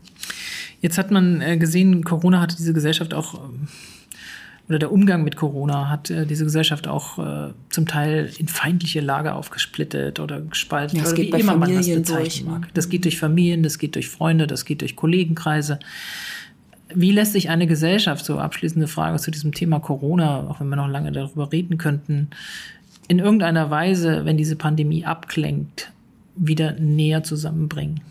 [SPEAKER 2] Jetzt hat man äh, gesehen, Corona hatte diese Gesellschaft auch ähm, oder der Umgang mit Corona hat äh, diese Gesellschaft auch äh, zum Teil in feindliche Lager aufgesplittet oder gespalten.
[SPEAKER 3] Ja, das
[SPEAKER 2] oder
[SPEAKER 3] geht bei immer Familien durch.
[SPEAKER 2] Mag. Das geht durch Familien, das geht durch Freunde, das geht durch Kollegenkreise. Wie lässt sich eine Gesellschaft, so abschließende Frage zu diesem Thema Corona, auch wenn wir noch lange darüber reden könnten, in irgendeiner Weise, wenn diese Pandemie abklingt, wieder näher zusammenbringen?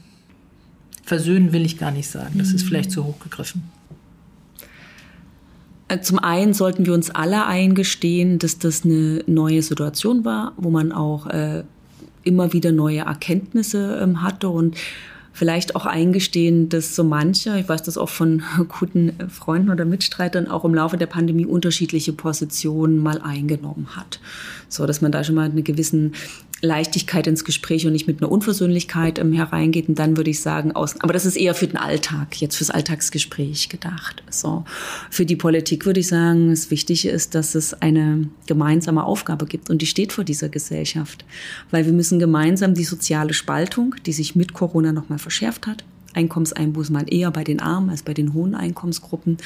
[SPEAKER 2] Versöhnen will ich gar nicht sagen, das ist vielleicht zu hoch gegriffen.
[SPEAKER 3] Äh, zum einen sollten wir uns alle eingestehen, dass das eine neue Situation war, wo man auch äh, immer wieder neue Erkenntnisse ähm, hatte und vielleicht auch eingestehen, dass so mancher, ich weiß das auch von guten Freunden oder Mitstreitern, auch im Laufe der Pandemie unterschiedliche Positionen mal eingenommen hat. So, dass man da schon mal eine gewissen Leichtigkeit ins Gespräch und nicht mit einer Unversöhnlichkeit ähm, hereingeht. Und dann würde ich sagen, aus, aber das ist eher für den Alltag, jetzt fürs Alltagsgespräch gedacht. So. Für die Politik würde ich sagen, das Wichtige ist, dass es eine gemeinsame Aufgabe gibt und die steht vor dieser Gesellschaft. Weil wir müssen gemeinsam die soziale Spaltung, die sich mit Corona nochmal verschärft hat, Einkommenseinbußen mal eher bei den Armen als bei den hohen Einkommensgruppen,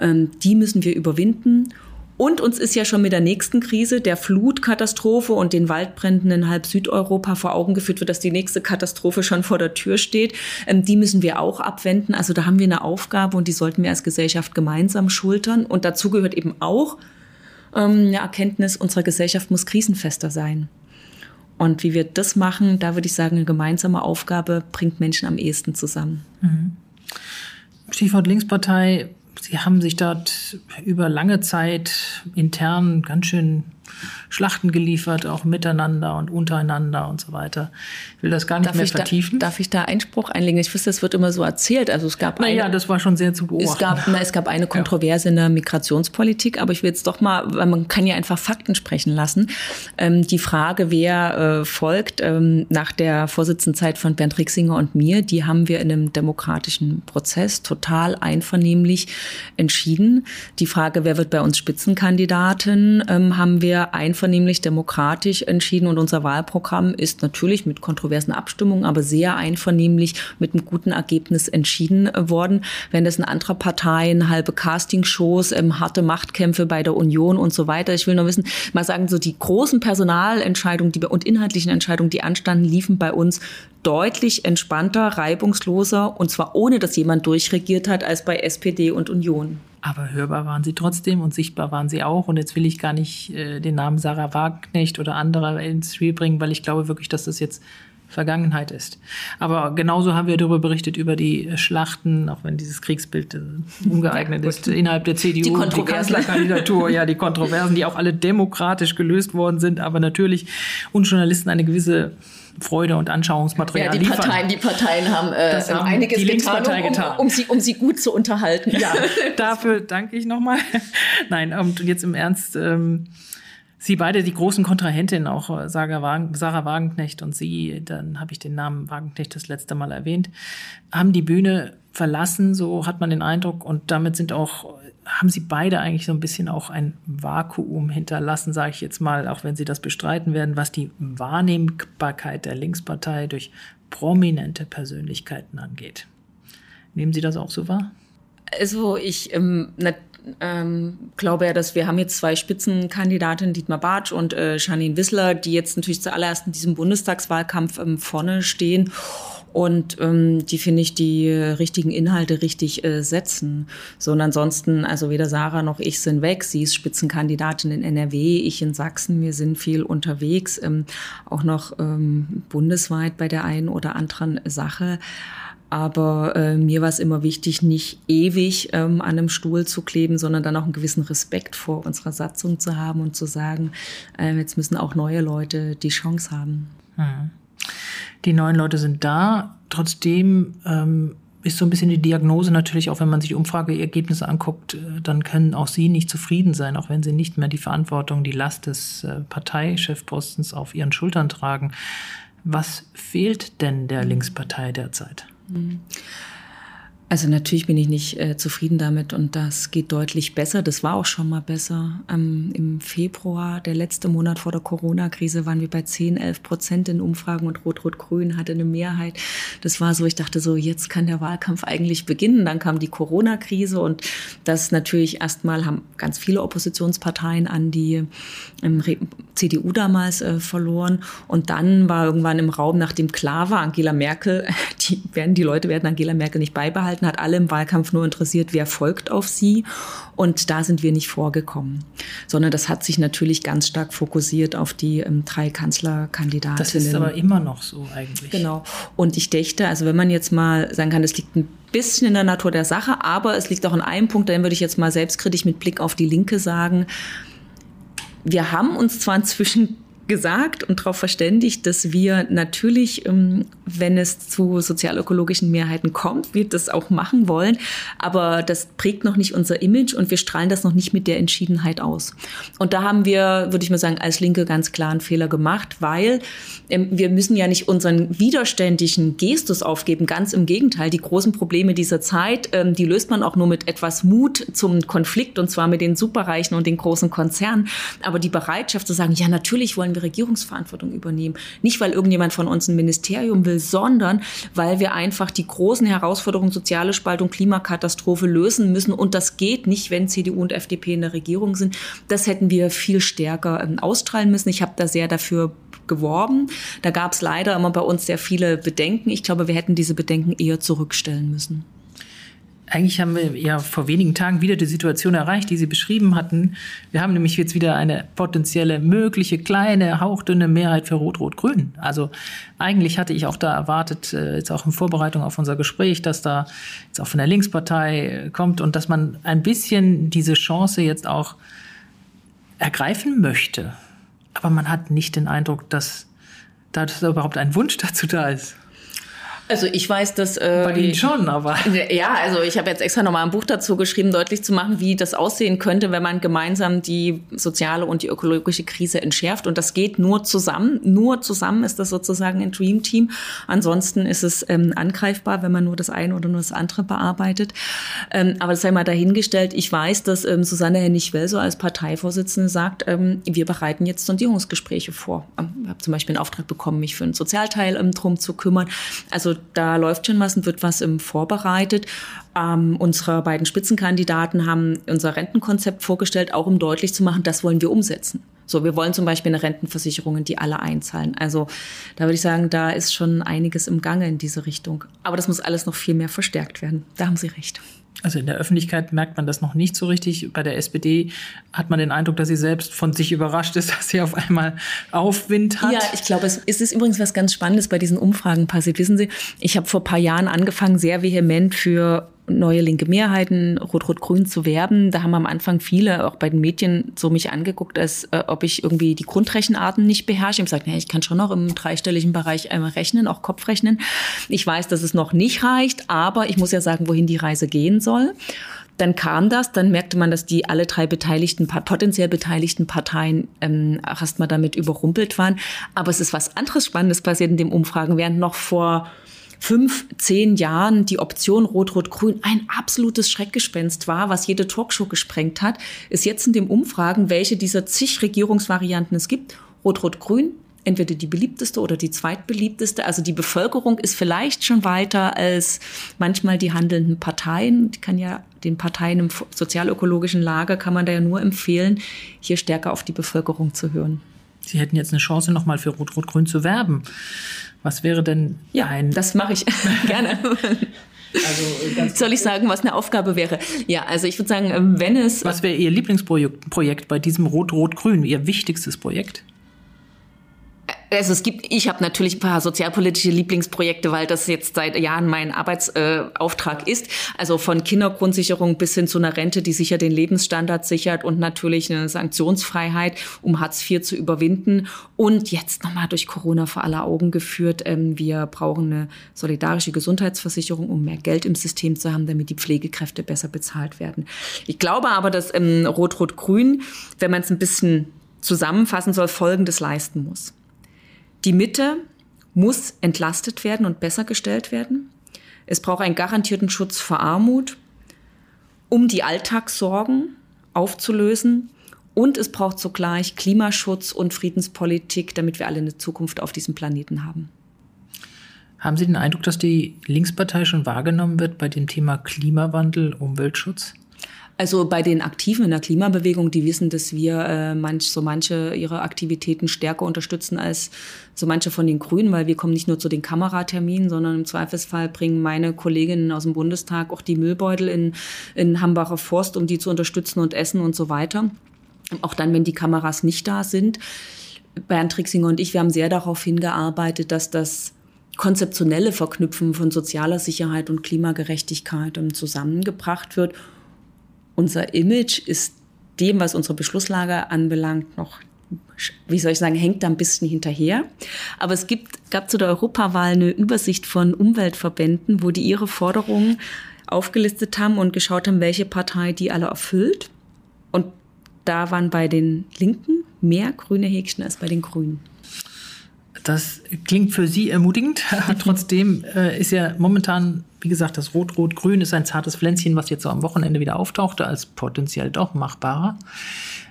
[SPEAKER 3] ähm, die müssen wir überwinden und uns ist ja schon mit der nächsten Krise, der Flutkatastrophe und den Waldbränden in halb Südeuropa vor Augen geführt wird, dass die nächste Katastrophe schon vor der Tür steht. Ähm, die müssen wir auch abwenden. Also da haben wir eine Aufgabe und die sollten wir als Gesellschaft gemeinsam schultern. Und dazu gehört eben auch ähm, eine Erkenntnis, unsere Gesellschaft muss krisenfester sein. Und wie wir das machen, da würde ich sagen, eine gemeinsame Aufgabe bringt Menschen am ehesten zusammen. Mhm.
[SPEAKER 2] Stichwort Linkspartei Sie haben sich dort über lange Zeit intern ganz schön Schlachten geliefert, auch miteinander und untereinander und so weiter. Ich will das gar nicht darf mehr vertiefen.
[SPEAKER 3] Da, darf ich da Einspruch einlegen? Ich wüsste, das wird immer so erzählt. Also es gab
[SPEAKER 2] naja, eine, das war schon sehr zu beobachten.
[SPEAKER 3] Es gab, na, es gab eine Kontroverse ja. in der Migrationspolitik, aber ich will jetzt doch mal, weil man kann ja einfach Fakten sprechen lassen. Ähm, die Frage, wer äh, folgt ähm, nach der Vorsitzendenzeit von Bernd Rixinger und mir, die haben wir in einem demokratischen Prozess total einvernehmlich entschieden. Die Frage, wer wird bei uns Spitzenkandidatin, ähm, haben wir einvernehmlich demokratisch entschieden und unser Wahlprogramm ist natürlich mit kontroversen Abstimmungen, aber sehr einvernehmlich mit einem guten Ergebnis entschieden worden. Wenn das in anderer Parteien halbe Castingshows, ähm, harte Machtkämpfe bei der Union und so weiter. Ich will nur wissen, mal sagen, so die großen Personalentscheidungen die, und inhaltlichen Entscheidungen, die anstanden, liefen bei uns deutlich entspannter, reibungsloser und zwar ohne, dass jemand durchregiert hat als bei SPD und Union.
[SPEAKER 2] Aber hörbar waren sie trotzdem und sichtbar waren sie auch. Und jetzt will ich gar nicht äh, den Namen Sarah Wagenknecht oder andere ins Spiel bringen, weil ich glaube wirklich, dass das jetzt Vergangenheit ist. Aber genauso haben wir darüber berichtet, über die Schlachten, auch wenn dieses Kriegsbild äh, ungeeignet ist, innerhalb der CDU, die, die Kanzlerkandidatur, ja, die Kontroversen, die auch alle demokratisch gelöst worden sind, aber natürlich uns Journalisten eine gewisse Freude und Anschauungsmaterial ja,
[SPEAKER 3] die
[SPEAKER 2] liefern.
[SPEAKER 3] Parteien, die Parteien haben, äh, das haben einiges
[SPEAKER 2] die
[SPEAKER 3] getan, um, getan. Um, um, sie, um sie gut zu unterhalten.
[SPEAKER 2] Ja, dafür danke ich nochmal. Nein, und jetzt im Ernst, ähm, Sie beide, die großen Kontrahentinnen, auch äh, Sarah, Wagen, Sarah Wagenknecht und Sie, dann habe ich den Namen Wagenknecht das letzte Mal erwähnt, haben die Bühne verlassen, so hat man den Eindruck, und damit sind auch haben sie beide eigentlich so ein bisschen auch ein Vakuum hinterlassen, sage ich jetzt mal, auch wenn sie das bestreiten werden, was die Wahrnehmbarkeit der Linkspartei durch prominente Persönlichkeiten angeht. Nehmen Sie das auch so wahr?
[SPEAKER 3] Also ich ähm, na, ähm, glaube ja, dass wir haben jetzt zwei Spitzenkandidatinnen, Dietmar Bartsch und äh, Janine Wissler, die jetzt natürlich zuallererst in diesem Bundestagswahlkampf ähm, vorne stehen. Und ähm, die finde ich die richtigen Inhalte richtig äh, setzen. So und ansonsten, also weder Sarah noch ich sind weg. Sie ist Spitzenkandidatin in NRW, ich in Sachsen. Wir sind viel unterwegs, ähm, auch noch ähm, bundesweit bei der einen oder anderen Sache. Aber äh, mir war es immer wichtig, nicht ewig ähm, an einem Stuhl zu kleben, sondern dann auch einen gewissen Respekt vor unserer Satzung zu haben und zu sagen, äh, jetzt müssen auch neue Leute die Chance haben.
[SPEAKER 2] Mhm. Die neuen Leute sind da. Trotzdem ähm, ist so ein bisschen die Diagnose natürlich, auch wenn man sich Umfrageergebnisse anguckt, äh, dann können auch Sie nicht zufrieden sein, auch wenn Sie nicht mehr die Verantwortung, die Last des äh, Parteichefpostens auf Ihren Schultern tragen. Was fehlt denn der Linkspartei derzeit?
[SPEAKER 3] Also natürlich bin ich nicht äh, zufrieden damit und das geht deutlich besser. Das war auch schon mal besser. Ähm, Im Februar, der letzte Monat vor der Corona-Krise, waren wir bei 10, 11 Prozent in Umfragen und Rot-Rot-Grün hatte eine Mehrheit. Das war so, ich dachte so, jetzt kann der Wahlkampf eigentlich beginnen. Dann kam die Corona-Krise und das natürlich erstmal haben ganz viele Oppositionsparteien an die ähm, CDU damals äh, verloren. Und dann war irgendwann im Raum, nachdem klar war, Angela Merkel, die werden, die Leute werden Angela Merkel nicht beibehalten, hat alle im Wahlkampf nur interessiert, wer folgt auf sie. Und da sind wir nicht vorgekommen, sondern das hat sich natürlich ganz stark fokussiert auf die ähm, drei Kanzlerkandidatinnen.
[SPEAKER 2] Das ist aber immer noch so eigentlich.
[SPEAKER 3] Genau. Und ich dächte, also wenn man jetzt mal sagen kann, das liegt ein bisschen in der Natur der Sache, aber es liegt auch in einem Punkt, dann würde ich jetzt mal selbstkritisch mit Blick auf die Linke sagen, wir haben uns zwar inzwischen gesagt und darauf verständigt, dass wir natürlich, ähm, wenn es zu sozialökologischen Mehrheiten kommt, wir das auch machen wollen. Aber das prägt noch nicht unser Image und wir strahlen das noch nicht mit der Entschiedenheit aus. Und da haben wir, würde ich mal sagen, als Linke ganz klar einen Fehler gemacht, weil ähm, wir müssen ja nicht unseren widerständigen Gestus aufgeben. Ganz im Gegenteil. Die großen Probleme dieser Zeit, ähm, die löst man auch nur mit etwas Mut zum Konflikt und zwar mit den Superreichen und den großen Konzernen. Aber die Bereitschaft zu sagen, ja, natürlich wollen wir wir Regierungsverantwortung übernehmen. Nicht, weil irgendjemand von uns ein Ministerium will, sondern weil wir einfach die großen Herausforderungen soziale Spaltung, Klimakatastrophe lösen müssen. Und das geht nicht, wenn CDU und FDP in der Regierung sind. Das hätten wir viel stärker ähm, ausstrahlen müssen. Ich habe da sehr dafür geworben. Da gab es leider immer bei uns sehr viele Bedenken. Ich glaube, wir hätten diese Bedenken eher zurückstellen müssen.
[SPEAKER 2] Eigentlich haben wir ja vor wenigen Tagen wieder die Situation erreicht, die Sie beschrieben hatten. Wir haben nämlich jetzt wieder eine potenzielle, mögliche, kleine, hauchdünne Mehrheit für Rot-Rot-Grün. Also eigentlich hatte ich auch da erwartet, äh, jetzt auch in Vorbereitung auf unser Gespräch, dass da jetzt auch von der Linkspartei äh, kommt und dass man ein bisschen diese Chance jetzt auch ergreifen möchte. Aber man hat nicht den Eindruck, dass da überhaupt ein Wunsch dazu da ist.
[SPEAKER 3] Also ich weiß, dass äh,
[SPEAKER 2] bei Ihnen schon, aber
[SPEAKER 3] ja, also ich habe jetzt extra nochmal ein Buch dazu geschrieben, deutlich zu machen, wie das aussehen könnte, wenn man gemeinsam die soziale und die ökologische Krise entschärft. Und das geht nur zusammen. Nur zusammen ist das sozusagen ein Dream Team. Ansonsten ist es ähm, angreifbar, wenn man nur das eine oder nur das andere bearbeitet. Ähm, aber das sei mal dahingestellt. Ich weiß, dass ähm, Susanne Hennig-Welso als Parteivorsitzende sagt, ähm, wir bereiten jetzt Sondierungsgespräche vor. Ähm, ich habe zum Beispiel einen Auftrag bekommen, mich für einen Sozialteil ähm, drum zu kümmern. Also da läuft schon was und wird was vorbereitet. Ähm, unsere beiden Spitzenkandidaten haben unser Rentenkonzept vorgestellt, auch um deutlich zu machen, das wollen wir umsetzen. So, wir wollen zum Beispiel eine Rentenversicherung, die alle einzahlen. Also da würde ich sagen, da ist schon einiges im Gange in diese Richtung. Aber das muss alles noch viel mehr verstärkt werden. Da haben Sie recht.
[SPEAKER 2] Also in der Öffentlichkeit merkt man das noch nicht so richtig. Bei der SPD hat man den Eindruck, dass sie selbst von sich überrascht ist, dass sie auf einmal Aufwind hat.
[SPEAKER 3] Ja, ich glaube, es ist übrigens was ganz Spannendes bei diesen Umfragen passiert. Wissen Sie, ich habe vor paar Jahren angefangen, sehr vehement für neue linke Mehrheiten, Rot-Rot-Grün zu werben. Da haben am Anfang viele, auch bei den Medien, so mich angeguckt, als äh, ob ich irgendwie die Grundrechenarten nicht beherrsche. Ich habe gesagt, ja, ich kann schon noch im dreistelligen Bereich einmal rechnen, auch Kopfrechnen. Ich weiß, dass es noch nicht reicht, aber ich muss ja sagen, wohin die Reise gehen soll. Dann kam das, dann merkte man, dass die alle drei beteiligten, potenziell beteiligten Parteien ähm, erstmal damit überrumpelt waren. Aber es ist was anderes Spannendes passiert in den Umfragen, während noch vor fünf, zehn Jahren die Option Rot-Rot-Grün ein absolutes Schreckgespenst war, was jede Talkshow gesprengt hat, ist jetzt in dem Umfragen, welche dieser zig Regierungsvarianten es gibt, Rot-Rot-Grün, entweder die beliebteste oder die zweitbeliebteste. Also die Bevölkerung ist vielleicht schon weiter als manchmal die handelnden Parteien. Die kann ja den Parteien im sozialökologischen Lager kann man da ja nur empfehlen, hier stärker auf die Bevölkerung zu hören.
[SPEAKER 2] Sie hätten jetzt eine Chance, nochmal für Rot-Rot-Grün zu werben. Was wäre denn
[SPEAKER 3] ja, ein... Das mache ich gerne. Also, Soll ich sagen, was eine Aufgabe wäre? Ja, also ich würde sagen, ähm, wenn es...
[SPEAKER 2] Was wäre Ihr Lieblingsprojekt bei diesem Rot-Rot-Grün, Ihr wichtigstes Projekt?
[SPEAKER 3] Also es gibt, ich habe natürlich ein paar sozialpolitische Lieblingsprojekte, weil das jetzt seit Jahren mein Arbeitsauftrag äh, ist. Also von Kindergrundsicherung bis hin zu einer Rente, die sicher den Lebensstandard sichert und natürlich eine Sanktionsfreiheit, um Hartz IV zu überwinden. Und jetzt nochmal durch Corona vor aller Augen geführt, ähm, wir brauchen eine solidarische Gesundheitsversicherung, um mehr Geld im System zu haben, damit die Pflegekräfte besser bezahlt werden. Ich glaube aber, dass ähm, Rot-Rot-Grün, wenn man es ein bisschen zusammenfassen soll, Folgendes leisten muss. Die Mitte muss entlastet werden und besser gestellt werden. Es braucht einen garantierten Schutz vor Armut, um die Alltagssorgen aufzulösen. Und es braucht zugleich Klimaschutz und Friedenspolitik, damit wir alle eine Zukunft auf diesem Planeten haben.
[SPEAKER 2] Haben Sie den Eindruck, dass die Linkspartei schon wahrgenommen wird bei dem Thema Klimawandel, Umweltschutz?
[SPEAKER 3] Also bei den Aktiven in der Klimabewegung, die wissen, dass wir äh, manch, so manche ihre Aktivitäten stärker unterstützen als so manche von den Grünen, weil wir kommen nicht nur zu den Kameraterminen, sondern im Zweifelsfall bringen meine Kolleginnen aus dem Bundestag auch die Müllbeutel in, in Hambacher Forst, um die zu unterstützen und essen und so weiter. Auch dann, wenn die Kameras nicht da sind. Bernd Trixinger und ich, wir haben sehr darauf hingearbeitet, dass das konzeptionelle Verknüpfen von sozialer Sicherheit und Klimagerechtigkeit zusammengebracht wird unser Image ist dem, was unsere Beschlusslage anbelangt, noch wie soll ich sagen, hängt da ein bisschen hinterher. Aber es gibt, gab zu der Europawahl eine Übersicht von Umweltverbänden, wo die ihre Forderungen aufgelistet haben und geschaut haben, welche Partei die alle erfüllt. Und da waren bei den Linken mehr grüne Häkchen als bei den Grünen.
[SPEAKER 2] Das klingt für Sie ermutigend. Trotzdem äh, ist ja momentan, wie gesagt, das Rot-Rot-Grün ist ein zartes Pflänzchen, was jetzt so am Wochenende wieder auftauchte, als potenziell doch machbarer.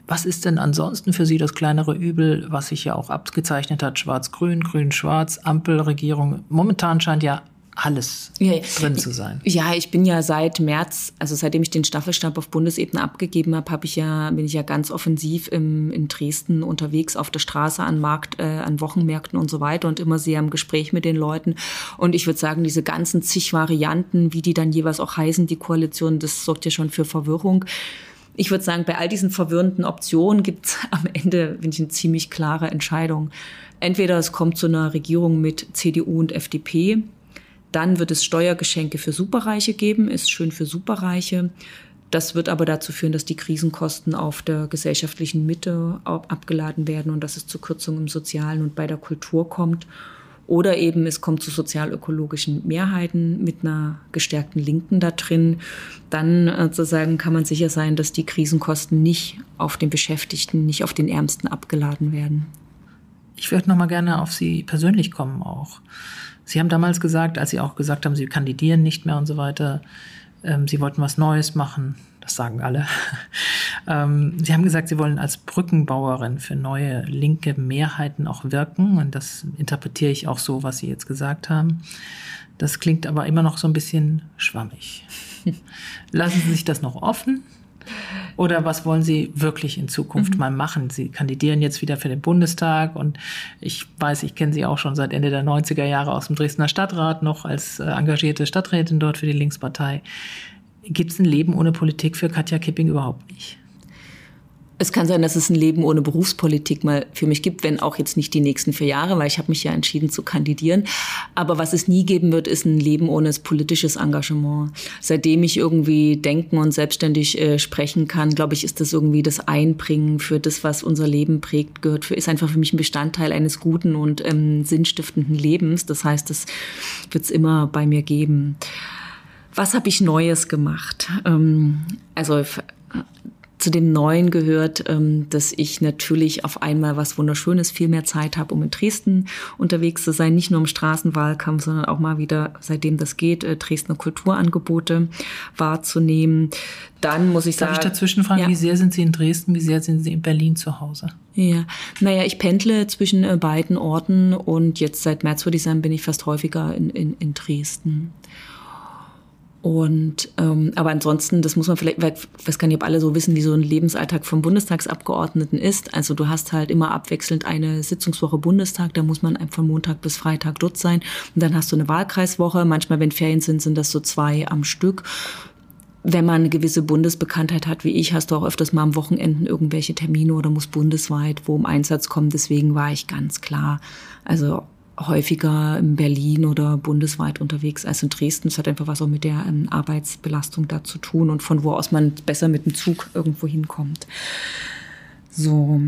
[SPEAKER 2] Was ist denn ansonsten für Sie das kleinere Übel, was sich ja auch abgezeichnet hat? Schwarz-Grün, Grün-Schwarz, Ampelregierung. Momentan scheint ja alles ja, drin zu sein.
[SPEAKER 3] Ja, ich bin ja seit März, also seitdem ich den Staffelstab auf Bundesebene abgegeben habe, habe ich ja bin ich ja ganz offensiv im, in Dresden unterwegs auf der Straße an Markt, äh, an Wochenmärkten und so weiter und immer sehr im Gespräch mit den Leuten. Und ich würde sagen, diese ganzen zig Varianten, wie die dann jeweils auch heißen, die Koalition, das sorgt ja schon für Verwirrung. Ich würde sagen, bei all diesen verwirrenden Optionen gibt es am Ende, finde ich, eine ziemlich klare Entscheidung. Entweder es kommt zu einer Regierung mit CDU und FDP, dann wird es Steuergeschenke für Superreiche geben, ist schön für Superreiche. Das wird aber dazu führen, dass die Krisenkosten auf der gesellschaftlichen Mitte abgeladen werden und dass es zu Kürzungen im Sozialen und bei der Kultur kommt. Oder eben es kommt zu sozialökologischen Mehrheiten mit einer gestärkten Linken da drin. Dann äh, sozusagen kann man sicher sein, dass die Krisenkosten nicht auf den Beschäftigten, nicht auf den Ärmsten abgeladen werden.
[SPEAKER 2] Ich würde noch mal gerne auf Sie persönlich kommen auch. Sie haben damals gesagt, als Sie auch gesagt haben, Sie kandidieren nicht mehr und so weiter, ähm, Sie wollten was Neues machen. Das sagen alle. ähm, Sie haben gesagt, Sie wollen als Brückenbauerin für neue linke Mehrheiten auch wirken. Und das interpretiere ich auch so, was Sie jetzt gesagt haben. Das klingt aber immer noch so ein bisschen schwammig. Lassen Sie sich das noch offen? Oder was wollen Sie wirklich in Zukunft mhm. mal machen? Sie kandidieren jetzt wieder für den Bundestag und ich weiß, ich kenne Sie auch schon seit Ende der 90er Jahre aus dem Dresdner Stadtrat noch als äh, engagierte Stadträtin dort für die Linkspartei. Gibt es ein Leben ohne Politik für Katja Kipping überhaupt nicht?
[SPEAKER 3] Es kann sein, dass es ein Leben ohne Berufspolitik mal für mich gibt, wenn auch jetzt nicht die nächsten vier Jahre, weil ich habe mich ja entschieden zu kandidieren. Aber was es nie geben wird, ist ein Leben ohne politisches Engagement. Seitdem ich irgendwie denken und selbstständig äh, sprechen kann, glaube ich, ist das irgendwie das Einbringen für das, was unser Leben prägt, gehört für, ist einfach für mich ein Bestandteil eines guten und ähm, sinnstiftenden Lebens. Das heißt, das wird es immer bei mir geben. Was habe ich Neues gemacht? Ähm, also zu dem Neuen gehört, ähm, dass ich natürlich auf einmal was Wunderschönes, viel mehr Zeit habe, um in Dresden unterwegs zu sein, nicht nur im Straßenwahlkampf, sondern auch mal wieder, seitdem das geht, äh, Dresdner Kulturangebote wahrzunehmen. Dann muss ich
[SPEAKER 2] Darf
[SPEAKER 3] sagen.
[SPEAKER 2] Darf ich dazwischen fragen, ja. wie sehr sind Sie in Dresden, wie sehr sind Sie in Berlin zu Hause?
[SPEAKER 3] Ja, naja, ich pendle zwischen äh, beiden Orten und jetzt seit März, würde ich sagen, bin ich fast häufiger in, in, in Dresden. Und ähm, aber ansonsten, das muss man vielleicht, weil ich weiß gar nicht, ob alle so wissen, wie so ein Lebensalltag vom Bundestagsabgeordneten ist. Also du hast halt immer abwechselnd eine Sitzungswoche Bundestag, da muss man von Montag bis Freitag dort sein. Und dann hast du eine Wahlkreiswoche. Manchmal, wenn Ferien sind, sind das so zwei am Stück. wenn man eine gewisse Bundesbekanntheit hat wie ich, hast du auch öfters mal am Wochenenden irgendwelche Termine oder muss bundesweit wo im Einsatz kommen. Deswegen war ich ganz klar, also häufiger in Berlin oder bundesweit unterwegs als in Dresden. Das hat einfach was auch mit der ähm, Arbeitsbelastung da zu tun und von wo aus man besser mit dem Zug irgendwo hinkommt. So,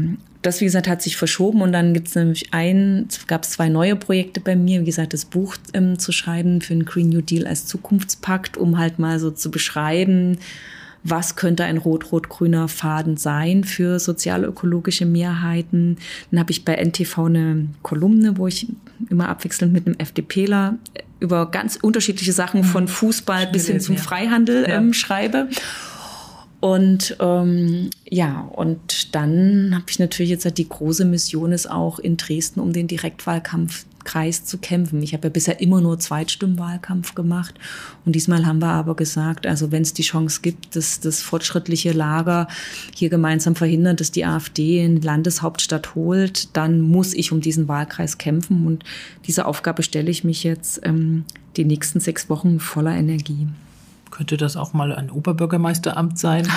[SPEAKER 3] das, wie gesagt, hat sich verschoben und dann gibt es nämlich ein, gab es zwei neue Projekte bei mir, wie gesagt, das Buch ähm, zu schreiben für den Green New Deal als Zukunftspakt, um halt mal so zu beschreiben, was könnte ein rot-rot-grüner Faden sein für sozial-ökologische Mehrheiten. Dann habe ich bei NTV eine Kolumne, wo ich immer abwechselnd mit einem FDPler über ganz unterschiedliche Sachen von Fußball bis hin zum Freihandel ähm, schreibe. Und ähm, ja, und dann habe ich natürlich jetzt die große Mission ist auch in Dresden, um den Direktwahlkampfkreis zu kämpfen. Ich habe ja bisher immer nur Zweitstimmenwahlkampf gemacht und diesmal haben wir aber gesagt, also wenn es die Chance gibt, dass das fortschrittliche Lager hier gemeinsam verhindert, dass die AfD in Landeshauptstadt holt, dann muss ich um diesen Wahlkreis kämpfen und diese Aufgabe stelle ich mich jetzt ähm, die nächsten sechs Wochen voller Energie.
[SPEAKER 2] Könnte das auch mal ein Oberbürgermeisteramt sein?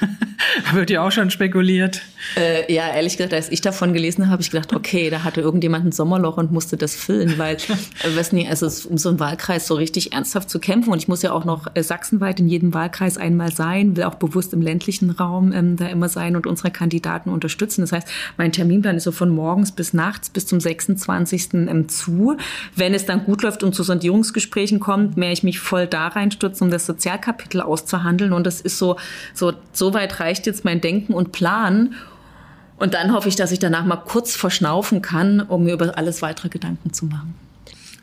[SPEAKER 2] da wird ja auch schon spekuliert.
[SPEAKER 3] Äh, ja, ehrlich gesagt, als ich davon gelesen habe, habe ich gedacht, okay, da hatte irgendjemand ein Sommerloch und musste das füllen, weil, äh, weiß nicht, also um so einen Wahlkreis so richtig ernsthaft zu kämpfen und ich muss ja auch noch äh, sachsenweit in jedem Wahlkreis einmal sein, will auch bewusst im ländlichen Raum ähm, da immer sein und unsere Kandidaten unterstützen. Das heißt, mein Terminplan ist so von morgens bis nachts bis zum 26. Ähm, zu. Wenn es dann gut läuft und zu Sondierungsgesprächen kommt, mehr ich mich voll da reinstürzen, um das Sozialkapitel auszuhandeln und das ist so, so, so weit reicht jetzt mein Denken und Plan. Und dann hoffe ich, dass ich danach mal kurz verschnaufen kann, um mir über alles weitere Gedanken zu machen.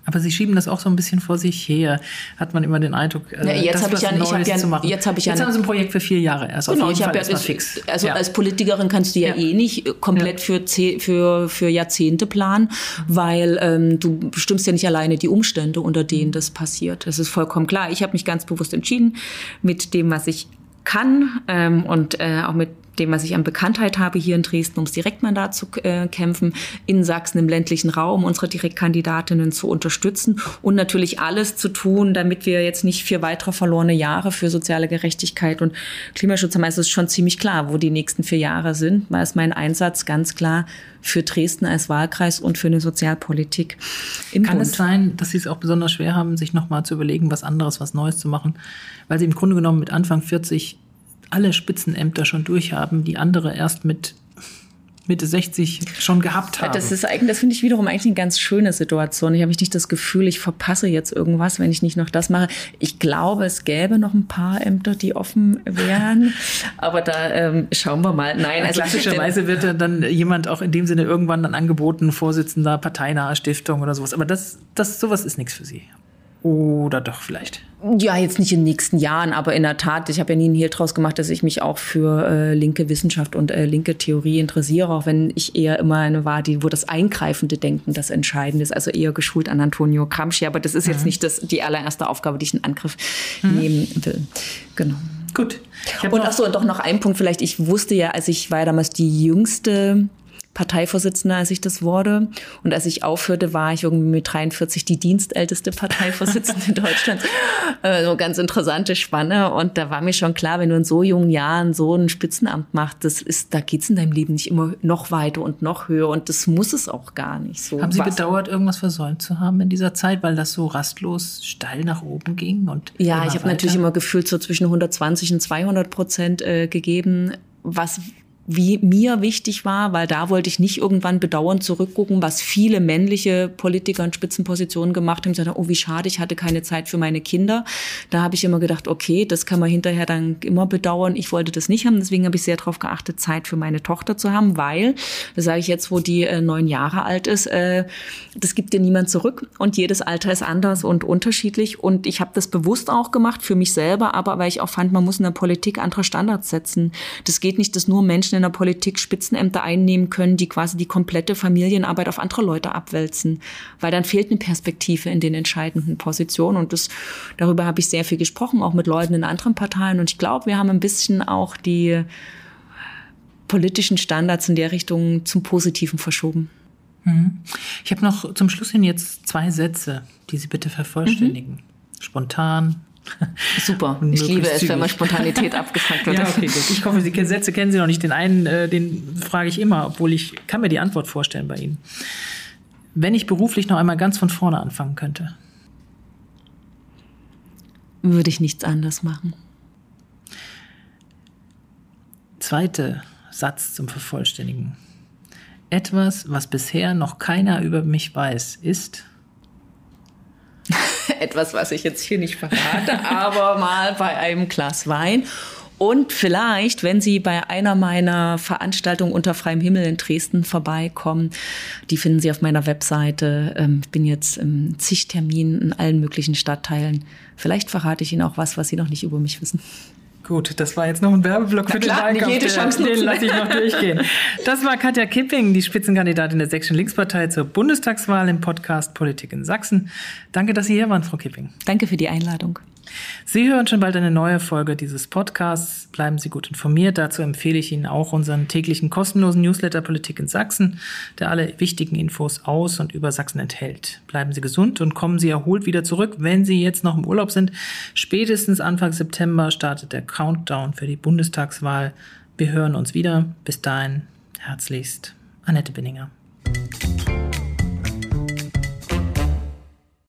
[SPEAKER 2] Aber Sie schieben das auch so ein bisschen vor sich her, hat man immer den Eindruck.
[SPEAKER 3] Äh, ja, jetzt habe ich ja, ich hab ja,
[SPEAKER 2] jetzt habe ich ja, jetzt haben Sie ein Projekt für vier Jahre erst.
[SPEAKER 3] Genau, ich habe ja, ist, fix. also ja. als Politikerin kannst du ja, ja. eh nicht komplett für, für für Jahrzehnte planen, weil ähm, du bestimmst ja nicht alleine die Umstände, unter denen das passiert. Das ist vollkommen klar. Ich habe mich ganz bewusst entschieden, mit dem, was ich kann ähm, und äh, auch mit dem, was ich an Bekanntheit habe hier in Dresden, ums Direktmandat zu äh, kämpfen, in Sachsen im ländlichen Raum unsere Direktkandidatinnen zu unterstützen und natürlich alles zu tun, damit wir jetzt nicht vier weitere verlorene Jahre für soziale Gerechtigkeit und Klimaschutz haben. Also es ist schon ziemlich klar, wo die nächsten vier Jahre sind. Da ist mein Einsatz ganz klar für Dresden als Wahlkreis und für eine Sozialpolitik
[SPEAKER 2] im Kann Bund. es sein, dass Sie es auch besonders schwer haben, sich nochmal zu überlegen, was anderes, was Neues zu machen, weil Sie im Grunde genommen mit Anfang 40 alle Spitzenämter schon durchhaben, die andere erst mit Mitte 60 schon gehabt haben.
[SPEAKER 3] Das ist eigentlich, das finde ich wiederum eigentlich eine ganz schöne Situation. Ich habe nicht das Gefühl, ich verpasse jetzt irgendwas, wenn ich nicht noch das mache. Ich glaube, es gäbe noch ein paar Ämter, die offen wären, aber da ähm, schauen wir mal. Nein,
[SPEAKER 2] also klassischerweise wird dann jemand auch in dem Sinne irgendwann dann angeboten, Vorsitzender parteinahe Stiftung oder sowas. Aber das, das sowas ist nichts für Sie. Oder doch vielleicht?
[SPEAKER 3] Ja, jetzt nicht in den nächsten Jahren, aber in der Tat, ich habe ja nie einen Hehl draus gemacht, dass ich mich auch für äh, linke Wissenschaft und äh, linke Theorie interessiere, auch wenn ich eher immer eine war, die, wo das eingreifende Denken das Entscheidende ist, also eher geschult an Antonio Gramsci, aber das ist mhm. jetzt nicht das, die allererste Aufgabe, die ich in Angriff mhm. nehmen will. Genau.
[SPEAKER 2] Gut.
[SPEAKER 3] Und ach so, und doch noch ein Punkt vielleicht. Ich wusste ja, als ich war damals die jüngste Parteivorsitzende, als ich das wurde. Und als ich aufhörte, war ich irgendwie mit 43 die dienstälteste Parteivorsitzende in Deutschland. Äh, so ganz interessante Spanne. Und da war mir schon klar, wenn du in so jungen Jahren so ein Spitzenamt machst, das ist, da geht's in deinem Leben nicht immer noch weiter und noch höher. Und das muss es auch gar nicht so.
[SPEAKER 2] Haben Sie Was? bedauert, irgendwas versäumt zu haben in dieser Zeit, weil das so rastlos steil nach oben ging? Und
[SPEAKER 3] ja, ich habe natürlich immer gefühlt so zwischen 120 und 200 Prozent äh, gegeben was wie mir wichtig war, weil da wollte ich nicht irgendwann bedauernd zurückgucken, was viele männliche Politiker in Spitzenpositionen gemacht haben. Gesagt, oh, wie schade, ich hatte keine Zeit für meine Kinder. Da habe ich immer gedacht, okay, das kann man hinterher dann immer bedauern. Ich wollte das nicht haben, deswegen habe ich sehr darauf geachtet, Zeit für meine Tochter zu haben, weil, das sage ich jetzt, wo die äh, neun Jahre alt ist, äh, das gibt dir niemand zurück und jedes Alter ist anders und unterschiedlich und ich habe das bewusst auch gemacht für mich selber, aber weil ich auch fand, man muss in der Politik andere Standards setzen. Das geht nicht, dass nur Menschen in der Politik Spitzenämter einnehmen können, die quasi die komplette Familienarbeit auf andere Leute abwälzen, weil dann fehlt eine Perspektive in den entscheidenden Positionen und das, darüber habe ich sehr viel gesprochen, auch mit Leuten in anderen Parteien und ich glaube, wir haben ein bisschen auch die politischen Standards in der Richtung zum Positiven verschoben.
[SPEAKER 2] Mhm. Ich habe noch zum Schluss hin jetzt zwei Sätze, die Sie bitte vervollständigen. Mhm. Spontan,
[SPEAKER 3] Super. Ich liebe es, wenn man Spontanität abgefragt wird.
[SPEAKER 2] Ja, okay, gut. Ich hoffe, Sie Sätze kennen Sie noch nicht. Den einen, äh, den frage ich immer, obwohl ich kann mir die Antwort vorstellen bei Ihnen. Wenn ich beruflich noch einmal ganz von vorne anfangen könnte.
[SPEAKER 3] Würde ich nichts anders machen.
[SPEAKER 2] Zweiter Satz zum Vervollständigen. Etwas, was bisher noch keiner über mich weiß, ist
[SPEAKER 3] etwas, was ich jetzt hier nicht verrate, aber mal bei einem Glas Wein. Und vielleicht, wenn Sie bei einer meiner Veranstaltungen unter freiem Himmel in Dresden vorbeikommen, die finden Sie auf meiner Webseite. Ähm, ich bin jetzt im zig in allen möglichen Stadtteilen. Vielleicht verrate ich Ihnen auch was, was Sie noch nicht über mich wissen.
[SPEAKER 2] Gut, das war jetzt noch ein Werbeblock für klar, den Wahlkampf. Jede Chance den lasse ich noch durchgehen. Das war Katja Kipping, die Spitzenkandidatin der Sächsischen Linkspartei zur Bundestagswahl im Podcast Politik in Sachsen. Danke, dass Sie hier waren, Frau Kipping.
[SPEAKER 3] Danke für die Einladung.
[SPEAKER 2] Sie hören schon bald eine neue Folge dieses Podcasts. Bleiben Sie gut informiert. Dazu empfehle ich Ihnen auch unseren täglichen kostenlosen Newsletter Politik in Sachsen, der alle wichtigen Infos aus und über Sachsen enthält. Bleiben Sie gesund und kommen Sie erholt wieder zurück, wenn Sie jetzt noch im Urlaub sind. Spätestens Anfang September startet der Countdown für die Bundestagswahl. Wir hören uns wieder. Bis dahin, herzlichst, Annette Binninger.